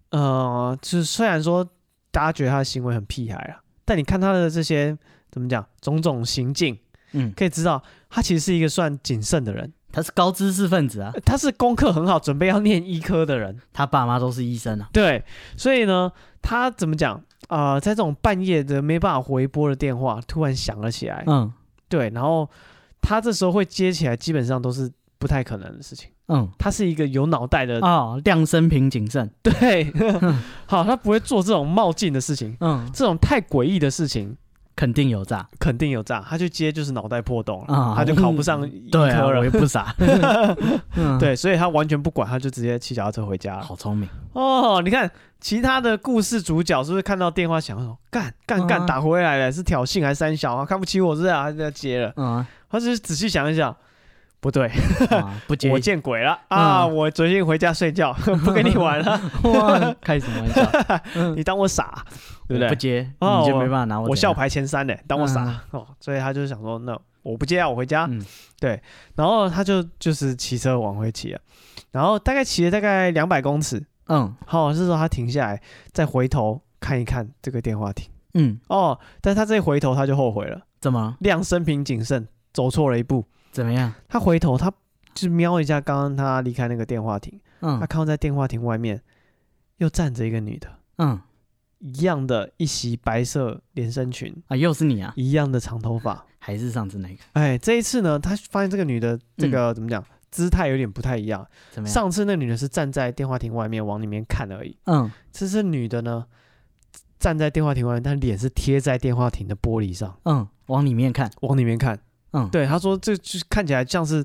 呃，就是虽然说大家觉得他的行为很屁孩啊，但你看他的这些。怎么讲？种种行径，嗯，可以知道他其实是一个算谨慎的人。他是高知识分子啊，他是功课很好，准备要念医科的人。他爸妈都是医生啊。对，所以呢，他怎么讲啊、呃？在这种半夜的没办法回拨的电话突然响了起来，嗯，对，然后他这时候会接起来，基本上都是不太可能的事情。嗯，他是一个有脑袋的哦，量身平谨慎。对，[laughs] 好，他不会做这种冒进的事情。嗯，这种太诡异的事情。肯定有诈，肯定有诈。他去接就是脑袋破洞了，嗯、他就考不上医科了。对啊，我也不傻。[laughs] 对，所以他完全不管，他就直接骑脚踏车回家了。好聪明哦！你看其他的故事主角是不是看到电话响了，干干干打回来了，是挑衅还是三小啊？看不起我是啊？还是要接了？嗯，他只是仔细想一想。不对，[laughs] 不接，我见鬼了啊！我昨天回家睡觉，[laughs] 不跟你玩了。[laughs] 开什么玩笑？你当我傻，对不对？不接，你就没办法拿我。我校排前三呢，当我傻哦。所以他就想说，那我不接啊，我回家。对，然后他就就是骑车往回骑了，然后大概骑了大概两百公尺。嗯，好，是说他停下来，再回头看一看这个电话亭。嗯，哦，但他这一回头他就后悔了。怎么？量身平谨慎，走错了一步。怎么样？他回头，他就瞄一下刚刚他离开那个电话亭，嗯，他看到在电话亭外面又站着一个女的，嗯，一样的一袭白色连身裙啊，又是你啊，一样的长头发，还是上次那个？哎，这一次呢，他发现这个女的这个、嗯、怎么讲，姿态有点不太一样。怎么样？上次那女的是站在电话亭外面往里面看而已，嗯，这是女的呢，站在电话亭外面，但脸是贴在电话亭的玻璃上，嗯，往里面看，往里面看。嗯，对，他说这就看起来像是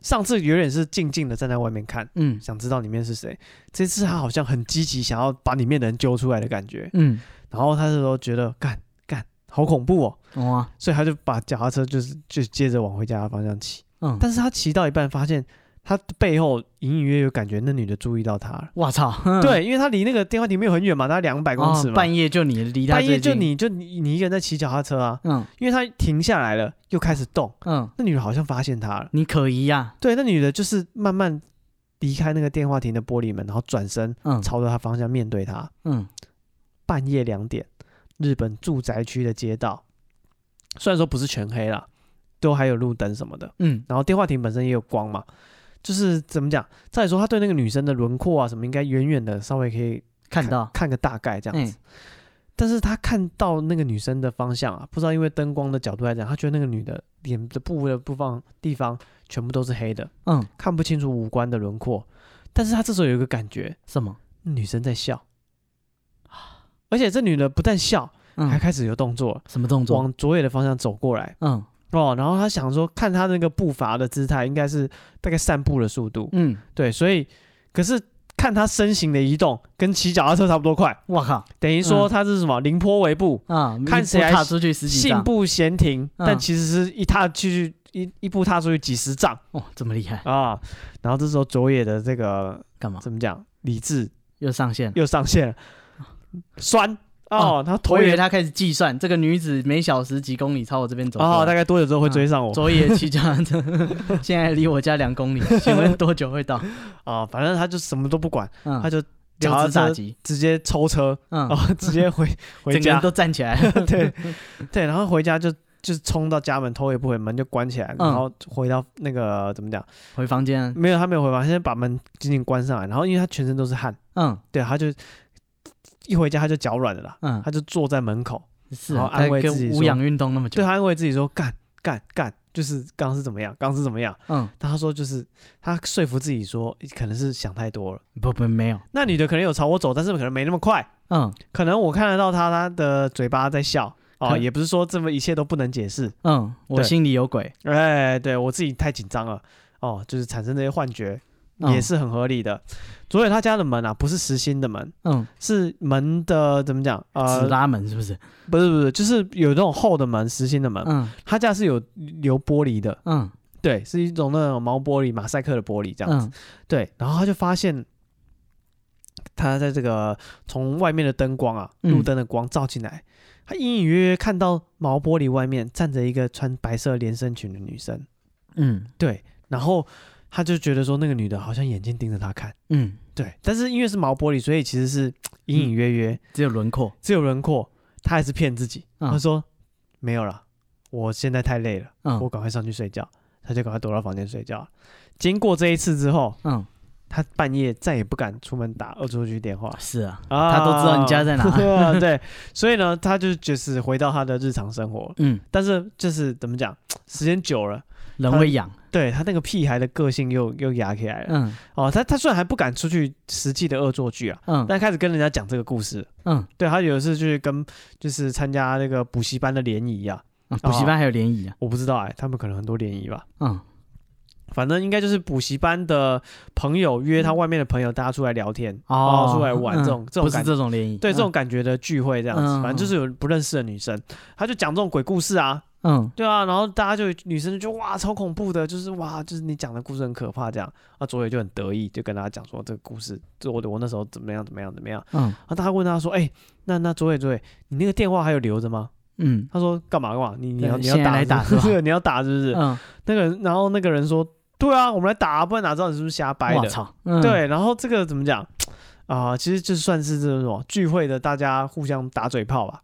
上次有点是静静的站在外面看，嗯，想知道里面是谁。这次他好像很积极，想要把里面的人揪出来的感觉，嗯。然后他这时候觉得干干好恐怖哦，哇！所以他就把脚踏车就是就接着往回家的方向骑，嗯。但是他骑到一半发现。他背后隐隐约约感觉，那女的注意到他了。我操！对，因为他离那个电话亭没有很远嘛，大概两百公尺嘛。半夜就你离他，半夜就你就你你一个人在骑脚踏车啊。嗯。因为他停下来了，又开始动。嗯。那女的好像发现他了。你可疑呀？对，那女的就是慢慢离开那个电话亭的玻璃门，然后转身，朝着他方向面对他。嗯。半夜两点，日本住宅区的街道，虽然说不是全黑了，都还有路灯什么的。嗯。然后电话亭本身也有光嘛。就是怎么讲？再说他对那个女生的轮廓啊什么，应该远远的稍微可以看，看到，看个大概这样子。嗯、但是他看到那个女生的方向啊，不知道因为灯光的角度来讲，他觉得那个女的脸的部位的部分地方全部都是黑的，嗯，看不清楚五官的轮廓。但是他这时候有一个感觉，什么？女生在笑，而且这女的不但笑，嗯、还开始有动作，什么动作？往左眼的方向走过来，嗯。哦，然后他想说，看他那个步伐的姿态，应该是大概散步的速度。嗯，对，所以可是看他身形的移动，跟骑脚踏车差不多快。哇靠！等于说他是什么？凌波微步啊，看起来信步闲庭，但其实是一踏出去一一步踏出去几十丈。哦，这么厉害啊！然后这时候佐野的这个干嘛？怎么讲？理智又上线，又上线了，酸。哦，他我以为他开始计算这个女子每小时几公里朝我这边走，哦，大概多久之后会追上我？佐野骑脚踏车，[laughs] 现在离我家两公里，[laughs] 请问多久会到？哦，反正他就什么都不管，他就脚踏车直接抽车，嗯，直接回 [laughs] 回家，整个人都站起来，对对，然后回家就。就是冲到家门，头也不回，门就关起来，然后回到那个怎么讲？回房间？没有，他没有回房间，先把门紧紧关上来。然后因为他全身都是汗，嗯，对，他就一回家他就脚软了啦，嗯，他就坐在门口，是，然后安慰自己说无氧运动那么久，对，他安慰自己说干干干，就是刚刚是怎么样，刚刚是怎么样，嗯，但他说就是他说服自己说可能是想太多了，不不没有，那女的可能有朝我走，但是可能没那么快，嗯，可能我看得到他他的嘴巴在笑。哦，也不是说这么一切都不能解释。嗯，我心里有鬼。哎，对我自己太紧张了。哦，就是产生这些幻觉，也是很合理的。佐野他家的门啊，不是实心的门，嗯，是门的怎么讲？呃，拉门是不是？不是不是，就是有那种厚的门，实心的门。嗯，他家是有留玻璃的。嗯，对，是一种那种毛玻璃、马赛克的玻璃这样子。对，然后他就发现，他在这个从外面的灯光啊，路灯的光照进来。他隐隐约约看到毛玻璃外面站着一个穿白色连身裙的女生，嗯，对，然后他就觉得说那个女的好像眼睛盯着他看，嗯，对，但是因为是毛玻璃，所以其实是隐隐约约，只有轮廓，只有轮廓，他还是骗自己，他说没有了，我现在太累了，我赶快上去睡觉，他就赶快躲到房间睡觉。经过这一次之后，嗯。他半夜再也不敢出门打恶作剧电话。是啊，啊他都知道你家在哪。[laughs] 对，所以呢，他就就是回到他的日常生活。嗯，但是就是怎么讲，时间久了，人会痒。对他那个屁孩的个性又又压起来了。嗯，哦，他他虽然还不敢出去实际的恶作剧啊，嗯，但开始跟人家讲这个故事。嗯，对他有一次去跟就是参加那个补习班的联谊啊，补习班还有联谊啊？我不知道哎，他们可能很多联谊吧。嗯。反正应该就是补习班的朋友约他外面的朋友，大家出来聊天，哦，出来玩这种这种不是这种联谊，对这种感觉的聚会这样子。反正就是有不认识的女生，他就讲这种鬼故事啊，嗯，对啊，然后大家就女生就哇超恐怖的，就是哇就是你讲的故事很可怕这样。啊，佐野就很得意，就跟大家讲说这个故事，就我我那时候怎么样怎么样怎么样。嗯，然后大家问他说，哎，那那佐野佐野，你那个电话还有留着吗？嗯，他说干嘛干嘛？你你要你要打打是不是？[laughs] 你要打是不是？嗯，那个人然后那个人说。对啊，我们来打，啊不然哪知道你是不是瞎掰的？操！嗯、对，然后这个怎么讲啊、呃？其实就算是这种聚会的，大家互相打嘴炮吧。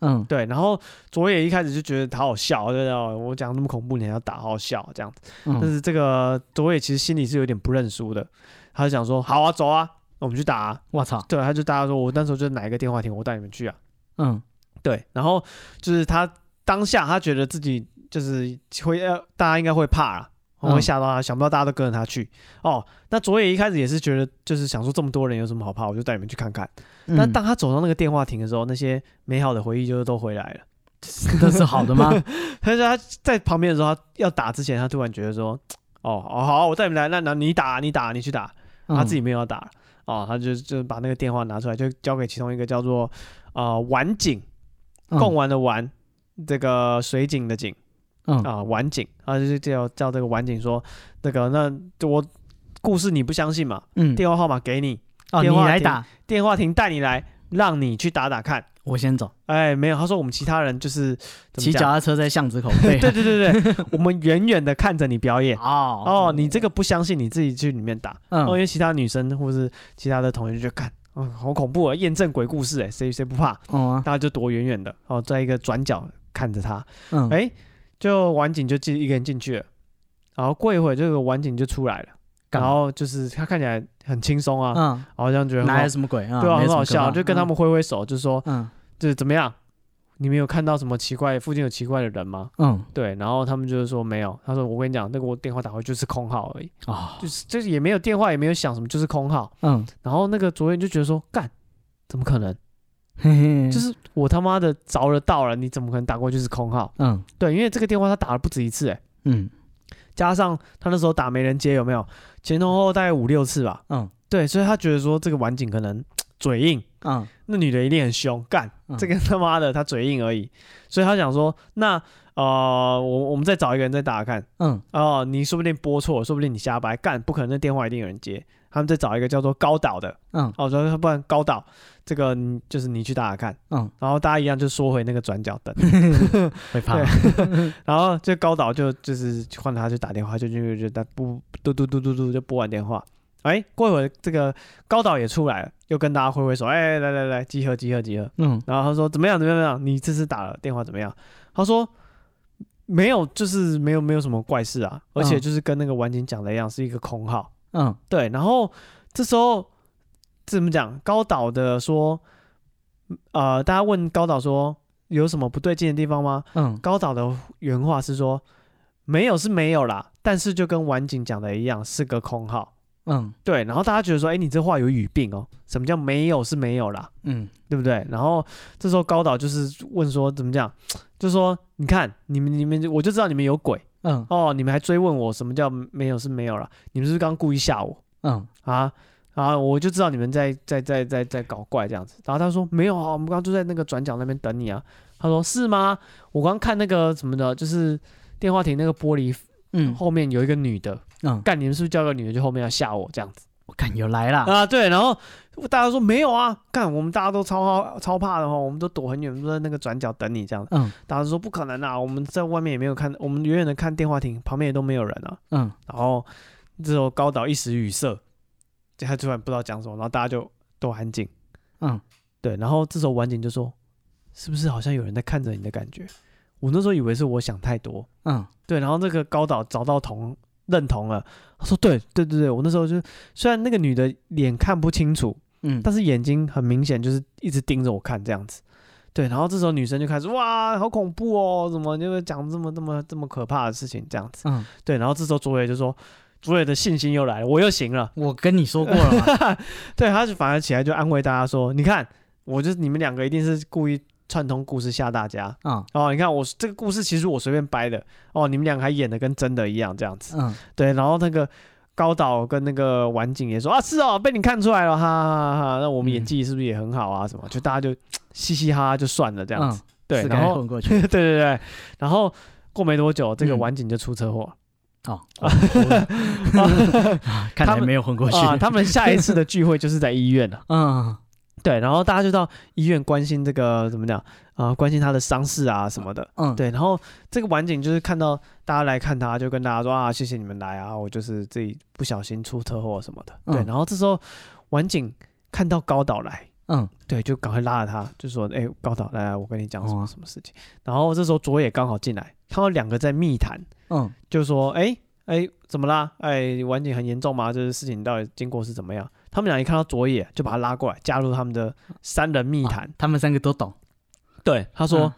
嗯，对。然后佐野一开始就觉得他好笑，对不对？我讲那么恐怖，你还要打，好好笑这样子。嗯、但是这个佐野其实心里是有点不认输的，他就想说：好啊，走啊，我们去打、啊。我操！对，他就大家说我那时候就哪一个电话亭，我带你们去啊。嗯，对。然后就是他当下他觉得自己就是会要大家应该会怕啊。我会吓到他，想不到大家都跟着他去哦。那佐野一开始也是觉得，就是想说这么多人有什么好怕，我就带你们去看看。嗯、但当他走到那个电话亭的时候，那些美好的回忆就都回来了。[laughs] 这是好的吗？[laughs] 他说他在旁边的时候，他要打之前，他突然觉得说：“哦，好，好，我带你们来。那那你打，你打，你去打。”他自己没有要打哦，他就就把那个电话拿出来，就交给其中一个叫做呃丸井，贡丸的丸，嗯、这个水井的井。嗯啊，晚景啊，就是叫叫这个晚景说，那个那我故事你不相信嘛？嗯，电话号码给你，哦，你来打电话亭带你来，让你去打打看。我先走。哎，没有，他说我们其他人就是骑脚踏车在巷子口。[laughs] 对对对对，我们远远的看着你表演。哦哦，你这个不相信，你自己去里面打。嗯，因为其他女生或是其他的同学就看，嗯，好恐怖啊，验证鬼故事哎，谁谁不怕？哦，大家就躲远远的，哦，在一个转角看着他。嗯，哎。就晚景就进一个人进去了，然后过一会儿这个晚景就出来了，然后就是他看起来很轻松啊，嗯，好像觉得哪有什么鬼？啊，对啊，很好笑，就跟他们挥挥手，就说，嗯，就是怎么样，你们有看到什么奇怪，附近有奇怪的人吗？嗯，对，然后他们就是说没有，他说我跟你讲，那个我电话打回就是空号而已，啊，就是就是也没有电话，也没有响什么，就是空号，嗯，然后那个昨天就觉得说干，怎么可能？就是我他妈的着了道了，你怎么可能打过去是空号？嗯，对，因为这个电话他打了不止一次，哎，嗯，加上他那时候打没人接，有没有？前前后后大概五六次吧，嗯，对，所以他觉得说这个晚景可能嘴硬，嗯，那女的一定很凶，干，这个他妈的他嘴硬而已，所以他想说，那呃，我我们再找一个人再打打看。嗯，哦，你说不定拨错，说不定你瞎掰，干不可能，那电话一定有人接。他们再找一个叫做高岛的。嗯，哦，说不然高岛这个就是你去打打看。嗯，然后大家一样就缩回那个转角灯，[laughs] 会怕。[laughs] 然后这高导就就是换他去打电话，就就就打不嘟嘟嘟嘟嘟就拨完电话。哎，过一会儿这个高导也出来了，又跟大家挥挥手，哎，来来来，集合集合集合。嗯，然后他说怎么样怎么样怎么样？你这次打了电话怎么样？他说。没有，就是没有，没有什么怪事啊，而且就是跟那个晚景讲的一样，是一个空号。嗯，对。然后这时候怎么讲？高岛的说，呃，大家问高岛说有什么不对劲的地方吗？嗯，高岛的原话是说没有是没有啦，但是就跟晚景讲的一样，是个空号。嗯，对，然后大家觉得说，哎，你这话有语病哦。什么叫没有是没有啦？嗯，对不对？然后这时候高岛就是问说，怎么讲？就是说，你看你们你们，我就知道你们有鬼。嗯，哦，你们还追问我什么叫没有是没有啦？你们是不是刚刚故意吓我？嗯，啊啊，我就知道你们在在在在在搞怪这样子。然后他说没有啊，我们刚刚就在那个转角那边等你啊。他说是吗？我刚看那个什么的，就是电话亭那个玻璃，嗯，后面有一个女的。嗯，干，你们是不是叫个女的就后面要吓我这样子？我看又来了啊！对，然后大家说没有啊，干，我们大家都超超怕的哦，我们都躲很远，都在那个转角等你这样子。嗯，大家说不可能啊，我们在外面也没有看，我们远远的看电话亭旁边也都没有人啊。嗯，然后这时候高岛一时语塞，他突然不知道讲什么，然后大家就都安静。嗯，对，然后这时候晚景就说，是不是好像有人在看着你的感觉？我那时候以为是我想太多。嗯，对，然后那个高导找到同。认同了，他说对对对对，我那时候就虽然那个女的脸看不清楚，嗯，但是眼睛很明显就是一直盯着我看这样子，对，然后这时候女生就开始哇，好恐怖哦，怎么就会讲这么这么这么可怕的事情这样子，嗯，对，然后这时候卓伟就说，佐野的信心又来了，我又行了，我跟你说过了嘛，[laughs] 对，他就反而起来就安慰大家说，你看，我就你们两个一定是故意。串通故事吓大家，嗯，哦，你看我这个故事其实我随便掰的，哦，你们两个还演的跟真的一样这样子，嗯，对，然后那个高岛跟那个晚景也说啊，是哦，被你看出来了，哈哈哈哈，那我们演技是不是也很好啊？什么，就大家就嘻嘻哈哈就算了这样子，对，然后对对对，然后过没多久，这个晚景就出车祸，哦，[laughs] 看来没有混过去，他们下一次的聚会就是在医院了，[laughs] 嗯。对，然后大家就到医院关心这个怎么讲啊、呃？关心他的伤势啊什么的。嗯，对。然后这个晚景就是看到大家来看他，就跟大家说啊，谢谢你们来啊，我就是自己不小心出车祸什么的。对。然后这时候晚景看到高岛来，嗯，对，就赶快拉着他，就说：“哎，高岛来来，我跟你讲什么什么事情。”然后这时候佐野刚好进来，看到两个在密谈，嗯，就说：“哎哎，怎么啦？哎，晚景很严重吗？这个事情到底经过是怎么样？”他们俩一看到佐野，就把他拉过来，加入他们的三人密谈。他们三个都懂。对，他说：“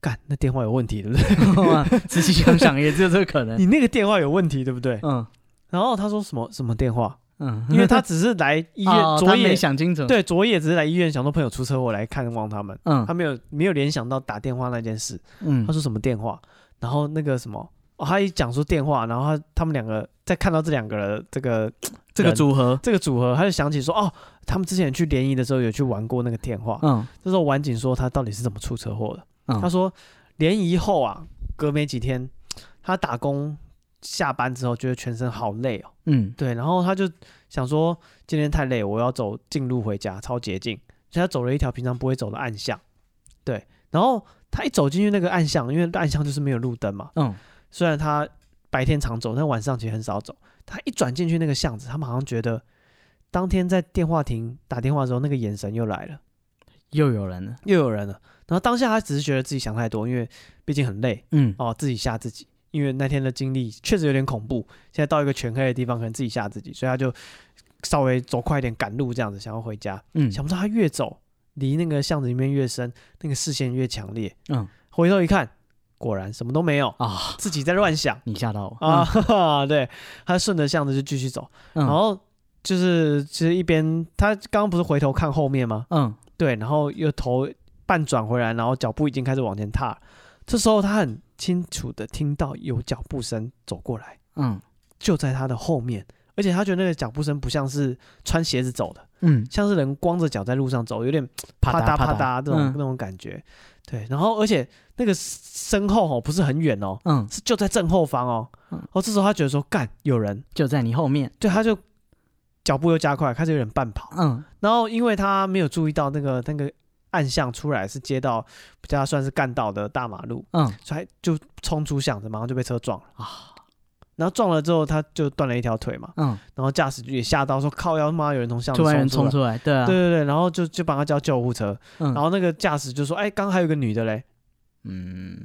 干，那电话有问题，对不对？” [laughs] 仔细想想，也只有这个可能。[laughs] 你那个电话有问题，对不对？嗯。然后他说什么什么电话？嗯，因为他只是来医院，[laughs] 佐野想清楚。对，佐野只是来医院，想说朋友出车祸来看望他们。嗯，他没有没有联想到打电话那件事。嗯，他说什么电话？然后那个什么？哦，他一讲出电话，然后他他们两个在看到这两个人，这个 [tsk] 这个组合，这个组合，他就想起说，哦，他们之前去联谊的时候有去玩过那个电话。嗯，这时候晚景说他到底是怎么出车祸的？嗯，他说联谊后啊，隔没几天，他打工下班之后觉得全身好累哦。嗯，对，然后他就想说今天太累，我要走近路回家，超捷径，所以他走了一条平常不会走的暗巷。对，然后他一走进去那个暗巷，因为暗巷就是没有路灯嘛。嗯。虽然他白天常走，但晚上其实很少走。他一转进去那个巷子，他马上觉得当天在电话亭打电话的时候，那个眼神又来了，又有人了，又有人了。然后当下他只是觉得自己想太多，因为毕竟很累，嗯，哦，自己吓自己。因为那天的经历确实有点恐怖。现在到一个全黑的地方，可能自己吓自己，所以他就稍微走快一点赶路，这样子想要回家。嗯，想不到他越走离那个巷子里面越深，那个视线越强烈。嗯，回头一看。果然什么都没有啊！自己在乱想，你吓到我啊！嗯、[laughs] 对，他顺着巷子就继续走，嗯、然后就是其实一边他刚刚不是回头看后面吗？嗯，对，然后又头半转回来，然后脚步已经开始往前踏。这时候他很清楚的听到有脚步声走过来，嗯，就在他的后面，而且他觉得那个脚步声不像是穿鞋子走的，嗯，像是人光着脚在路上走，有点啪嗒啪嗒这种那种感觉。对，然后而且那个身后哦不是很远哦，嗯，是就在正后方哦。哦，这时候他觉得说干有人就在你后面，对，他就脚步又加快，开始有点半跑。嗯，然后因为他没有注意到那个那个暗巷出来是街道比较算是干道的大马路，嗯，所以就冲出巷子，马上就被车撞了啊。然后撞了之后，他就断了一条腿嘛。嗯。然后驾驶也吓到，说：“靠，要妈有人从巷子冲出来。”对啊。对对对，然后就就帮他叫救护车。嗯。然后那个驾驶就说：“哎，刚刚还有个女的嘞。”嗯。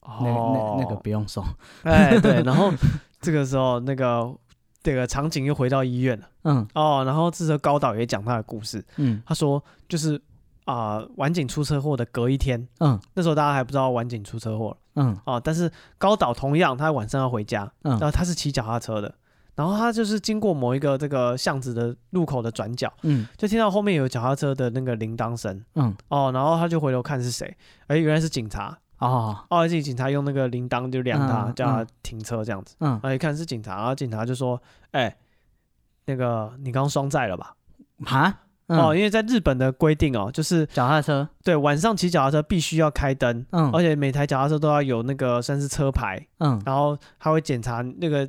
哦。那那那个不用送。哎，对。然后这个时候，那个这个场景又回到医院了。嗯。哦，然后这时候高导也讲他的故事。嗯。他说：“就是。”啊，晚景出车祸的隔一天，嗯，那时候大家还不知道晚景出车祸，嗯，哦，但是高岛同样，他晚上要回家，嗯，然后他是骑脚踏车的，然后他就是经过某一个这个巷子的路口的转角，嗯，就听到后面有脚踏车的那个铃铛声，嗯，哦，然后他就回头看是谁，哎，原来是警察，哦，哦，这警察用那个铃铛就亮他，叫他停车这样子，嗯，然后一看是警察，然后警察就说，哎，那个你刚刚双载了吧？哈？嗯、哦，因为在日本的规定哦，就是脚踏车。对晚上骑脚踏车必须要开灯，嗯，而且每台脚踏车都要有那个算是车牌，嗯，然后他会检查那个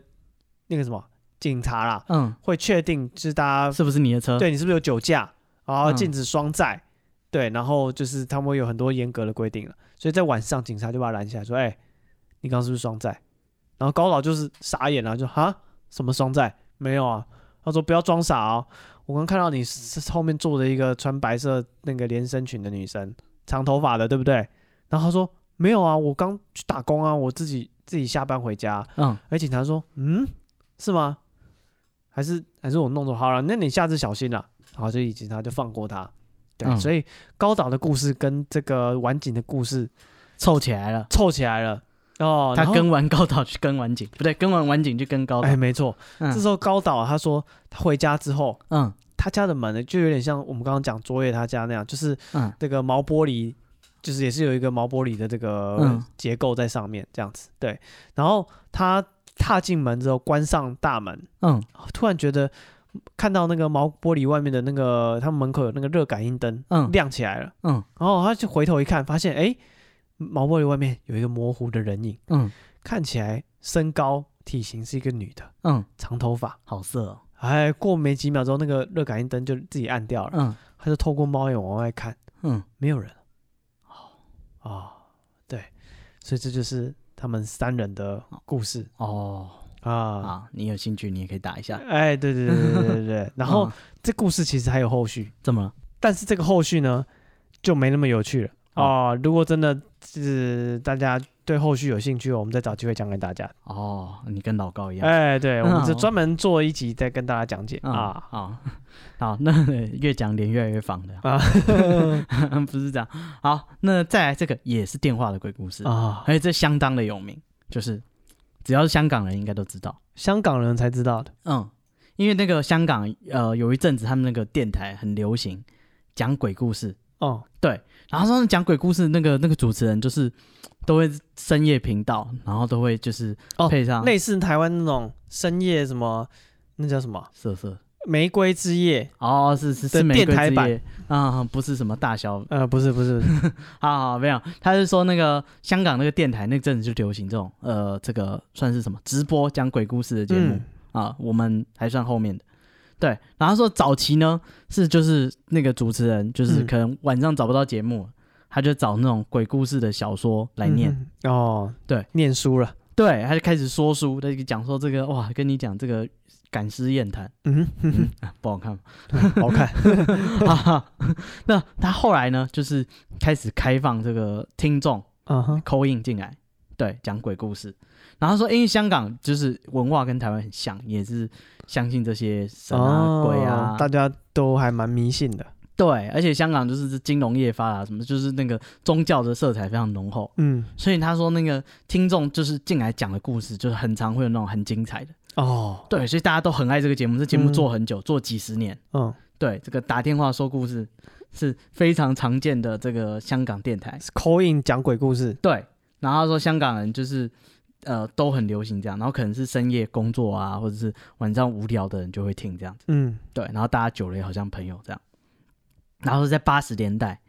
那个什么警察啦，嗯，会确定就是大家是不是你的车，对你是不是有酒驾，然后禁止双载，嗯、对，然后就是他们会有很多严格的规定了，所以在晚上警察就把他拦下来说，哎、欸，你刚刚是不是双载？然后高老就是傻眼了，就哈？什么双载？没有啊，他说不要装傻哦。我刚看到你是后面坐着一个穿白色那个连身裙的女生，长头发的，对不对？然后他说没有啊，我刚去打工啊，我自己自己下班回家。嗯，而警察说，嗯，是吗？还是还是我弄错？好了，那你下次小心了。然后所以警察就放过他。对，嗯、所以高岛的故事跟这个晚景的故事凑起来了，凑起来了。哦，他跟完高岛去跟晚景，不对，跟完晚景去跟高岛。哎，没错。嗯、这时候高岛他说他回家之后，嗯，他家的门呢就有点像我们刚刚讲卓越他家那样，就是嗯，这个毛玻璃，就是也是有一个毛玻璃的这个结构在上面这样子。对。然后他踏进门之后关上大门，嗯，突然觉得看到那个毛玻璃外面的那个他们门口有那个热感应灯，嗯，亮起来了，嗯。然后他就回头一看，发现哎。诶毛玻璃外面有一个模糊的人影，嗯，看起来身高体型是一个女的，嗯，长头发，好色哦。哎，过没几秒钟，那个热感应灯就自己暗掉了，嗯，他就透过猫眼往外看，嗯，没有人，哦，哦，对，所以这就是他们三人的故事，哦，啊，啊，你有兴趣你也可以打一下，哎，对对对对对对，[laughs] 然后这故事其实还有后续，怎么了？但是这个后续呢就没那么有趣了。哦，如果真的是大家对后续有兴趣，我们再找机会讲给大家。哦，你跟老高一样。哎，对，我们是 [laughs] 专门做一集再跟大家讲解啊。好，[laughs] 好，那越讲脸越来越方的啊，[laughs] 不是这样。好，那再来这个也是电话的鬼故事啊，而且这相当的有名，就是只要是香港人应该都知道，香港人才知道的。嗯，因为那个香港呃有一阵子他们那个电台很流行讲鬼故事。哦，对。然后说讲鬼故事那个那个主持人就是都会深夜频道，然后都会就是配上、哦、类似台湾那种深夜什么那叫什么色色玫瑰之夜哦，是是是电台版啊、嗯，不是什么大小呃，不是不是，[laughs] 好好没有，他是说那个香港那个电台那阵子就流行这种呃这个算是什么直播讲鬼故事的节目、嗯、啊，我们还算后面的。对，然后说早期呢是就是那个主持人，就是可能晚上找不到节目，嗯、他就找那种鬼故事的小说来念。嗯、哦，对，念书了。对，他就开始说书，他就讲说这个哇，跟你讲这个赶尸宴谈，[laughs] 嗯，不好看，[laughs] 好看。那他后来呢，就是开始开放这个听众，嗯哼，call in 进来，对，讲鬼故事。然后说，因为香港就是文化跟台湾很像，也是相信这些神啊、哦、鬼啊，大家都还蛮迷信的。对，而且香港就是金融业发达，什么就是那个宗教的色彩非常浓厚。嗯，所以他说那个听众就是进来讲的故事，就是很常会有那种很精彩的。哦，对，所以大家都很爱这个节目，这节目做很久，嗯、做几十年。嗯，对，这个打电话说故事是非常常见的这个香港电台 call in 讲鬼故事。对，然后他说香港人就是。呃都很流行这样，然后可能是深夜工作啊，或者是晚上无聊的人就会听这样子，嗯，对，然后大家久了也好像朋友这样。然后在八十年代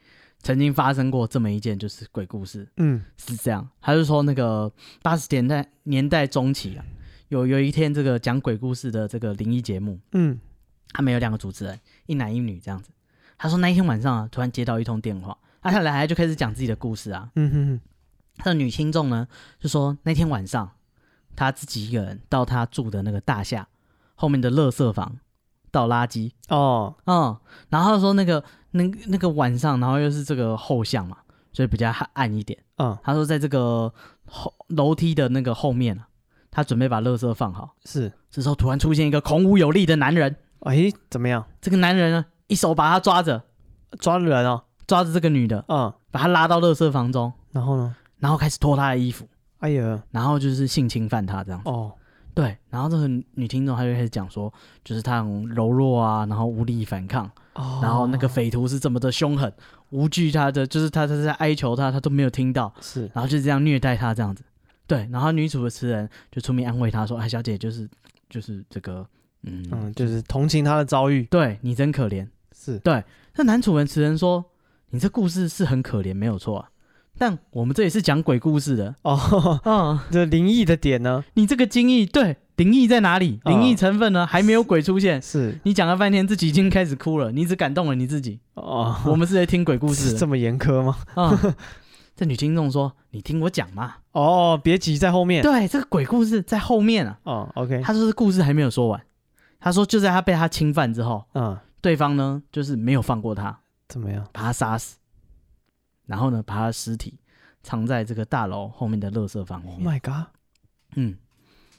曾经发生过这么一件就是鬼故事，嗯，是这样，他就说那个八十年代年代中期啊，有有一天这个讲鬼故事的这个灵异节目，嗯，他们有两个主持人，一男一女这样子。他说那一天晚上啊，突然接到一通电话，啊，他来就开始讲自己的故事啊，嗯哼哼。他的女听众呢，就说那天晚上，他自己一个人到他住的那个大厦后面的垃圾房倒垃圾。哦，嗯，然后他说那个那那个晚上，然后又是这个后巷嘛，所以比较暗一点，嗯，他说在这个后楼梯的那个后面啊，他准备把垃圾放好，是，这时候突然出现一个孔武有力的男人，哎，怎么样？这个男人呢，一手把他抓着，抓人哦，抓着这个女的，嗯，把他拉到垃圾房中，然后呢？然后开始脱她的衣服，哎呀，然后就是性侵犯她这样子。哦，对，然后这个女听众她就开始讲说，就是她很柔弱啊，然后无力反抗，哦，然后那个匪徒是这么的凶狠，无惧她的，就是她她在哀求她，她都没有听到，是，然后就这样虐待她这样子。对，然后女主持人就出面安慰她说，哎，小姐就是就是这个，嗯嗯，就是同情她的遭遇，对你真可怜，是。对。那男主持人说，你这故事是很可怜，没有错啊。但我们这也是讲鬼故事的哦，嗯，这灵异的点呢？你这个惊异，对，灵异在哪里？灵异成分呢？还没有鬼出现。是你讲了半天，自己已经开始哭了，你只感动了你自己。哦，我们是在听鬼故事，这么严苛吗？啊，这女听众说：“你听我讲嘛。”哦，别急，在后面。对，这个鬼故事在后面啊。哦，OK。他说这故事还没有说完。他说就在他被他侵犯之后，嗯，对方呢就是没有放过他，怎么样？把他杀死。然后呢，把他的尸体藏在这个大楼后面的垃圾房里面。Oh my god！嗯，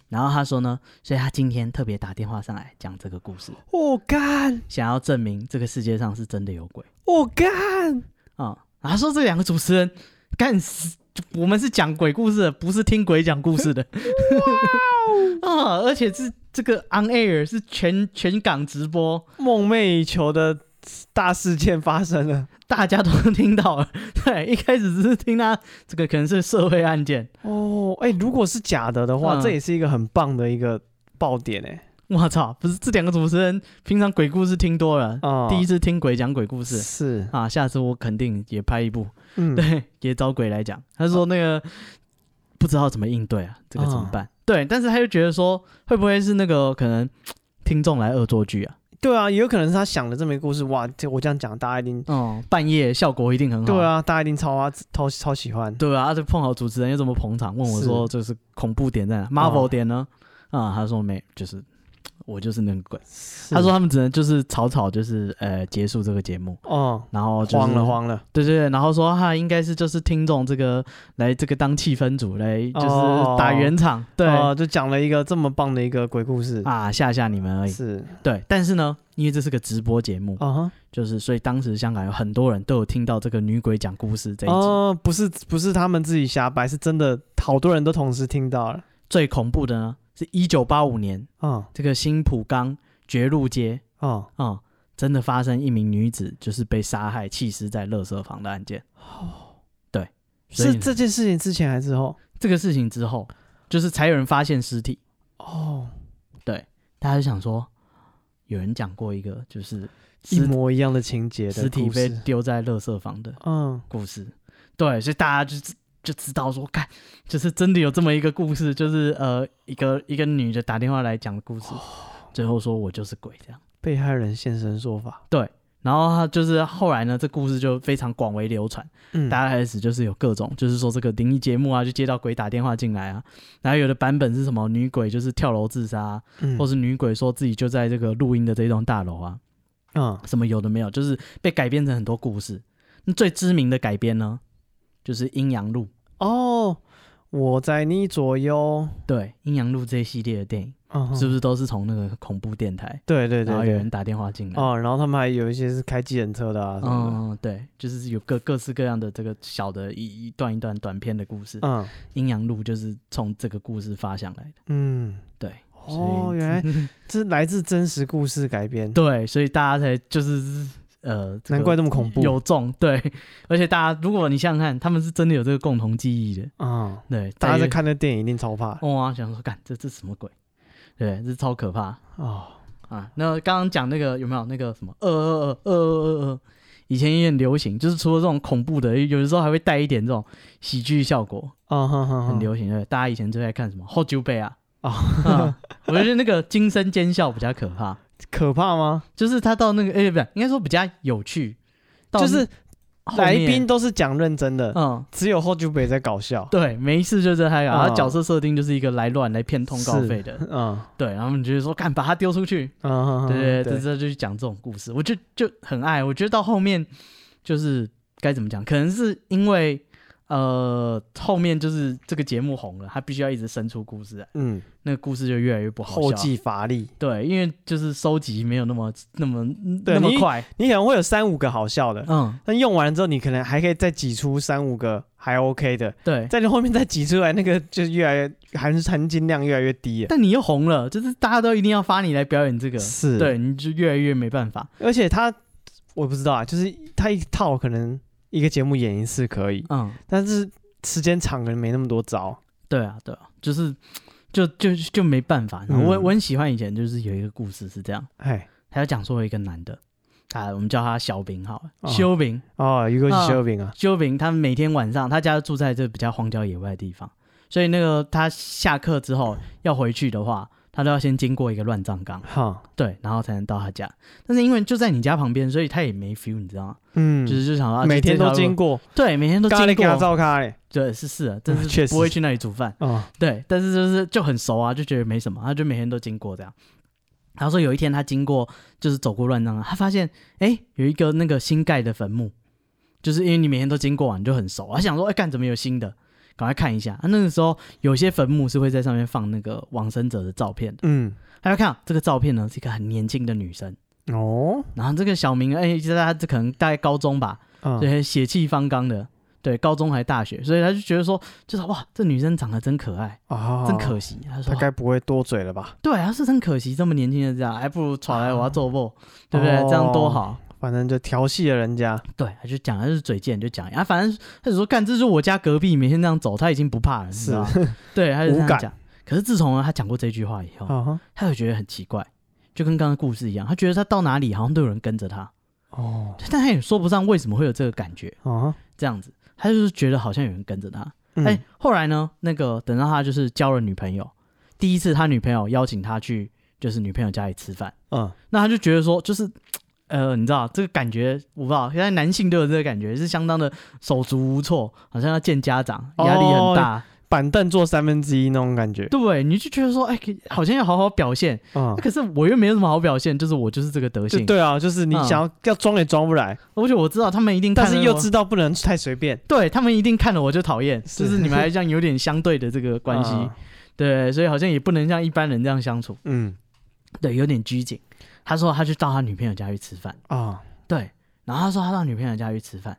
然后他说呢，所以他今天特别打电话上来讲这个故事。我干！想要证明这个世界上是真的有鬼。我干！啊，他说这两个主持人干死，我们是讲鬼故事的，不是听鬼讲故事的。哇哦！啊，而且是这个 on air 是全全港直播，梦寐以求的。大事件发生了，大家都听到了。[laughs] 对，一开始只是听他这个可能是社会案件哦。哎、欸，如果是假的的话，嗯、这也是一个很棒的一个爆点哎。我操，不是这两个主持人平常鬼故事听多了，哦、第一次听鬼讲鬼故事是啊。下次我肯定也拍一部，嗯，对，[laughs] 也找鬼来讲。他说那个、哦、不知道怎么应对啊，这个怎么办？哦、对，但是他又觉得说会不会是那个可能听众来恶作剧啊？对啊，也有可能是他想的这么一个故事，哇！这我这样讲，大家一定哦，半夜效果一定很好。对啊，大家一定超啊，超超喜欢。对啊，就碰好主持人又这么捧场，问我说这是恐怖点在哪？Marvel 点呢？啊，他说没，就是。我就是那个鬼，他说他们只能就是草草就是呃结束这个节目哦，然后、就是、慌了慌了，对对对，然后说他应该是就是听众这个来这个当气氛组来就是打圆场，哦、对、哦，就讲了一个这么棒的一个鬼故事啊吓吓你们而已，是。对，但是呢，因为这是个直播节目，啊、哈就是所以当时香港有很多人都有听到这个女鬼讲故事这一集，哦，不是不是他们自己瞎掰，是真的好多人都同时听到了，最恐怖的呢。是一九八五年啊，哦、这个新浦岗爵路街啊啊、真的发生一名女子就是被杀害弃尸在垃圾房的案件。哦，对，是这件事情之前还是之后？这个事情之后，就是才有人发现尸体。哦，对，大家就想说，有人讲过一个就是一模一样的情节，尸体被丢在垃圾房的嗯故事。嗯、对，所以大家就是。就知道说，看，就是真的有这么一个故事，就是呃，一个一个女的打电话来讲的故事，哦、最后说我就是鬼这样，被害人现身说法。对，然后他就是后来呢，这故事就非常广为流传，嗯，大家开始就是有各种，就是说这个灵异节目啊，就接到鬼打电话进来啊，然后有的版本是什么女鬼就是跳楼自杀，嗯、或是女鬼说自己就在这个录音的这栋大楼啊，嗯，什么有的没有，就是被改编成很多故事。那最知名的改编呢，就是《阴阳路》。哦，我在你左右。对，《阴阳路》这一系列的电影，嗯、是不是都是从那个恐怖电台？对对对，然后有人打电话进来。哦，然后他们还有一些是开计程车的啊。嗯，对，就是有各各式各样的这个小的一一段一段短片的故事。嗯，《阴阳路》就是从这个故事发想来的。嗯，对。哦，原来这是来自真实故事改编。[laughs] 对，所以大家才就是呃，难怪这么恐怖，有重对，[laughs] 而且大家如果你想想看，他们是真的有这个共同记忆的啊，嗯、对，大家在看那电影一定超怕，哇，想说干这这什么鬼？对，这超可怕哦啊！那刚刚讲那个有没有那个什么二二二二二二二？以前也很流行，就是除了这种恐怖的，有的时候还会带一点这种喜剧效果啊，很流行对。大家以前最爱看什么《后九杯》啊？啊，我觉得那个 [laughs] 惊声尖笑比较可怕。可怕吗？就是他到那个，哎，不是，应该说比较有趣，就是来宾都是讲认真的，嗯，只有后久北在搞笑。对，每一次就是他，他角色设定就是一个来乱来骗通告费的，嗯，对，然后你就是说，敢把他丢出去，嗯，对对，这这就讲这种故事，我就就很爱。我觉得到后面就是该怎么讲，可能是因为。呃，后面就是这个节目红了，他必须要一直生出故事来，嗯，那个故事就越来越不好笑，后继乏力。对，因为就是收集没有那么那么那么快你，你可能会有三五个好笑的，嗯，但用完了之后，你可能还可以再挤出三五个还 OK 的，对，在你后面再挤出来，那个就越来越含含金量越来越低了。但你又红了，就是大家都一定要发你来表演这个，是对，你就越来越没办法。而且他，我不知道啊，就是他一套可能。一个节目演一次可以，嗯，但是时间长可能没那么多招。对啊，对啊，就是就就就没办法。嗯、我我很喜欢以前就是有一个故事是这样，哎，他要讲说一个男的，啊，我们叫他小兵好了，修兵哦，一个是修兵啊，修兵，他每天晚上他家住在这比较荒郊野外的地方，所以那个他下课之后要回去的话。他都要先经过一个乱葬岗，哈，对，然后才能到他家。但是因为就在你家旁边，所以他也没 feel，你知道吗？嗯，就是就想到每天都经过，对，每天都经过。照开，对，是是的，但是不会去那里煮饭，哦，对，但是就是就很熟啊，就觉得没什么，他就每天都经过这样。然后说有一天他经过，就是走过乱葬岗，他发现哎有一个那个新盖的坟墓，就是因为你每天都经过，你就很熟，他想说哎干怎么有新的？赶快看一下，啊，那个时候有些坟墓是会在上面放那个往生者的照片的。嗯，大家看这个照片呢，是一个很年轻的女生哦。然后这个小明，哎，就在他这可能大概高中吧，对、嗯，血气方刚的，对，高中还大学，所以他就觉得说，就是哇，这女生长得真可爱啊，真可惜。他说他该不会多嘴了吧？对，他是真可惜，这么年轻的这样，还不如闯来我要做不，对不对？这样多好。反正就调戏了人家，对，他就讲，他是嘴贱，就讲啊，反正他就说，干，这是我家隔壁，每天这样走，他已经不怕了，是吧？对，他就这样讲。可是自从他讲过这句话以后，他就觉得很奇怪，就跟刚刚故事一样，他觉得他到哪里好像都有人跟着他，哦，但他也说不上为什么会有这个感觉，哦，这样子，他就是觉得好像有人跟着他。哎，后来呢，那个等到他就是交了女朋友，第一次他女朋友邀请他去，就是女朋友家里吃饭，嗯，那他就觉得说，就是。呃，你知道这个感觉，我不知道，现在男性都有这个感觉，是相当的手足无措，好像要见家长，压力很大，哦、板凳坐三分之一那种感觉。对，你就觉得说，哎，好像要好好表现，嗯，可是我又没有什么好表现，就是我就是这个德性。对啊，就是你想要、嗯、要装也装不来，而且我知道他们一定看，但是又知道不能太随便，对他们一定看了我就讨厌，是。就是你们还这样有点相对的这个关系，[laughs] 嗯、对，所以好像也不能像一般人这样相处，嗯，对，有点拘谨。他说他去到他女朋友家去吃饭啊。哦对，然后他说他到女朋友家去吃饭，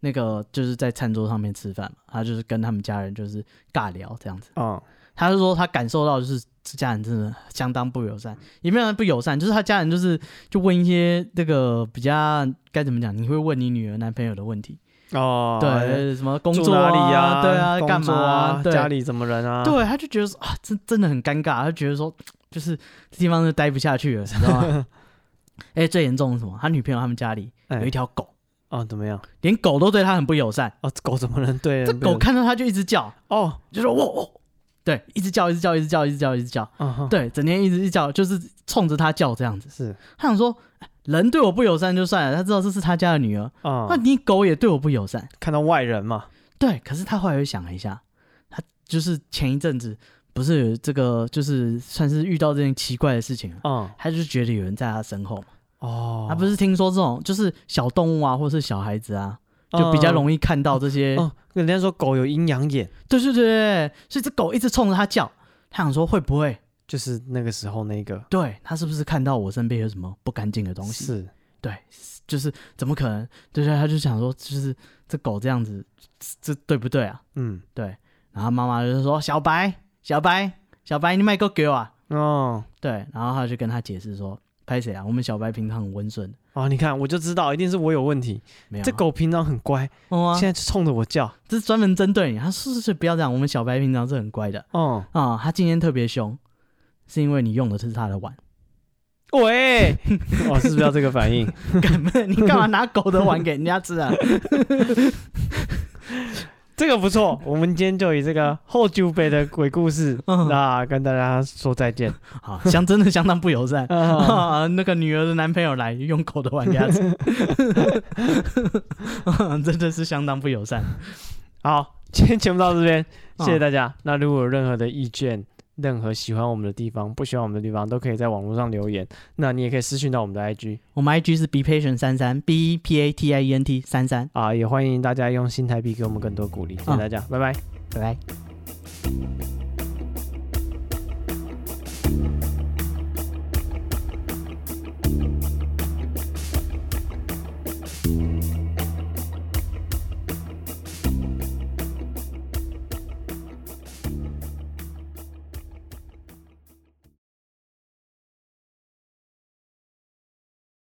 那个就是在餐桌上面吃饭嘛，他就是跟他们家人就是尬聊这样子。哦，他就说他感受到就是家人真的相当不友善，也没有不友善，就是他家人就是就问一些这个比较该怎么讲，你会问你女儿男朋友的问题哦，对，什么工作哪里呀？对啊，干嘛啊？家里怎么人啊？对，他就觉得说啊，真真的很尴尬，他觉得说就是这地方就待不下去了，你知道吗？[laughs] 哎，最严重的是什么？他女朋友他们家里有一条狗哦，怎么样？连狗都对他很不友善哦。狗怎么能对？这狗看到他就一直叫哦，就说喔喔，对，一直叫，一直叫，一直叫，一直叫，一直叫，对，整天一直一叫，就是冲着他叫这样子。是，他想说，人对我不友善就算了，他知道这是他家的女儿啊，那你狗也对我不友善，看到外人嘛。对，可是他后来又想了一下，他就是前一阵子。不是这个，就是算是遇到这件奇怪的事情，嗯，他就觉得有人在他身后哦，他不是听说这种就是小动物啊，或是小孩子啊，就比较容易看到这些。哦，人家说狗有阴阳眼，对对对对，所以这狗一直冲着他叫，他想说会不会就是那个时候那个？对，他是不是看到我身边有什么不干净的东西？是，对，就是怎么可能？对对，他就想说，就是这狗这样子，这对不对啊？嗯，对。然后妈妈就说小白。小白，小白，你买个狗啊！哦，对，然后他就跟他解释说，拍谁啊？我们小白平常很温顺哦，你看我就知道，一定是我有问题。没有，这狗平常很乖，哦啊、现在冲着我叫，这是专门针对你。他是是是，不要这样，我们小白平常是很乖的。哦啊，他今天特别凶，是因为你用的是他的碗。喂，[laughs] 哦，是不是要这个反应？[laughs] 你干嘛拿狗的碗给人家吃啊？这个不错，我们今天就以这个后久北的鬼故事，那跟大家说再见。[laughs] 好，相真的相当不友善。[laughs] [laughs] 啊，那个女儿的男朋友来用狗的碗给他吃，真的是相当不友善。好，今天节目到这边，谢谢大家。那如果有任何的意见，任何喜欢我们的地方，不喜欢我们的地方，都可以在网络上留言。那你也可以私讯到我们的 IG，我们 IG 是 be patient 三三 b p a t i e n t 三三啊，也欢迎大家用新台币给我们更多鼓励。谢谢大家，嗯、拜拜，拜拜。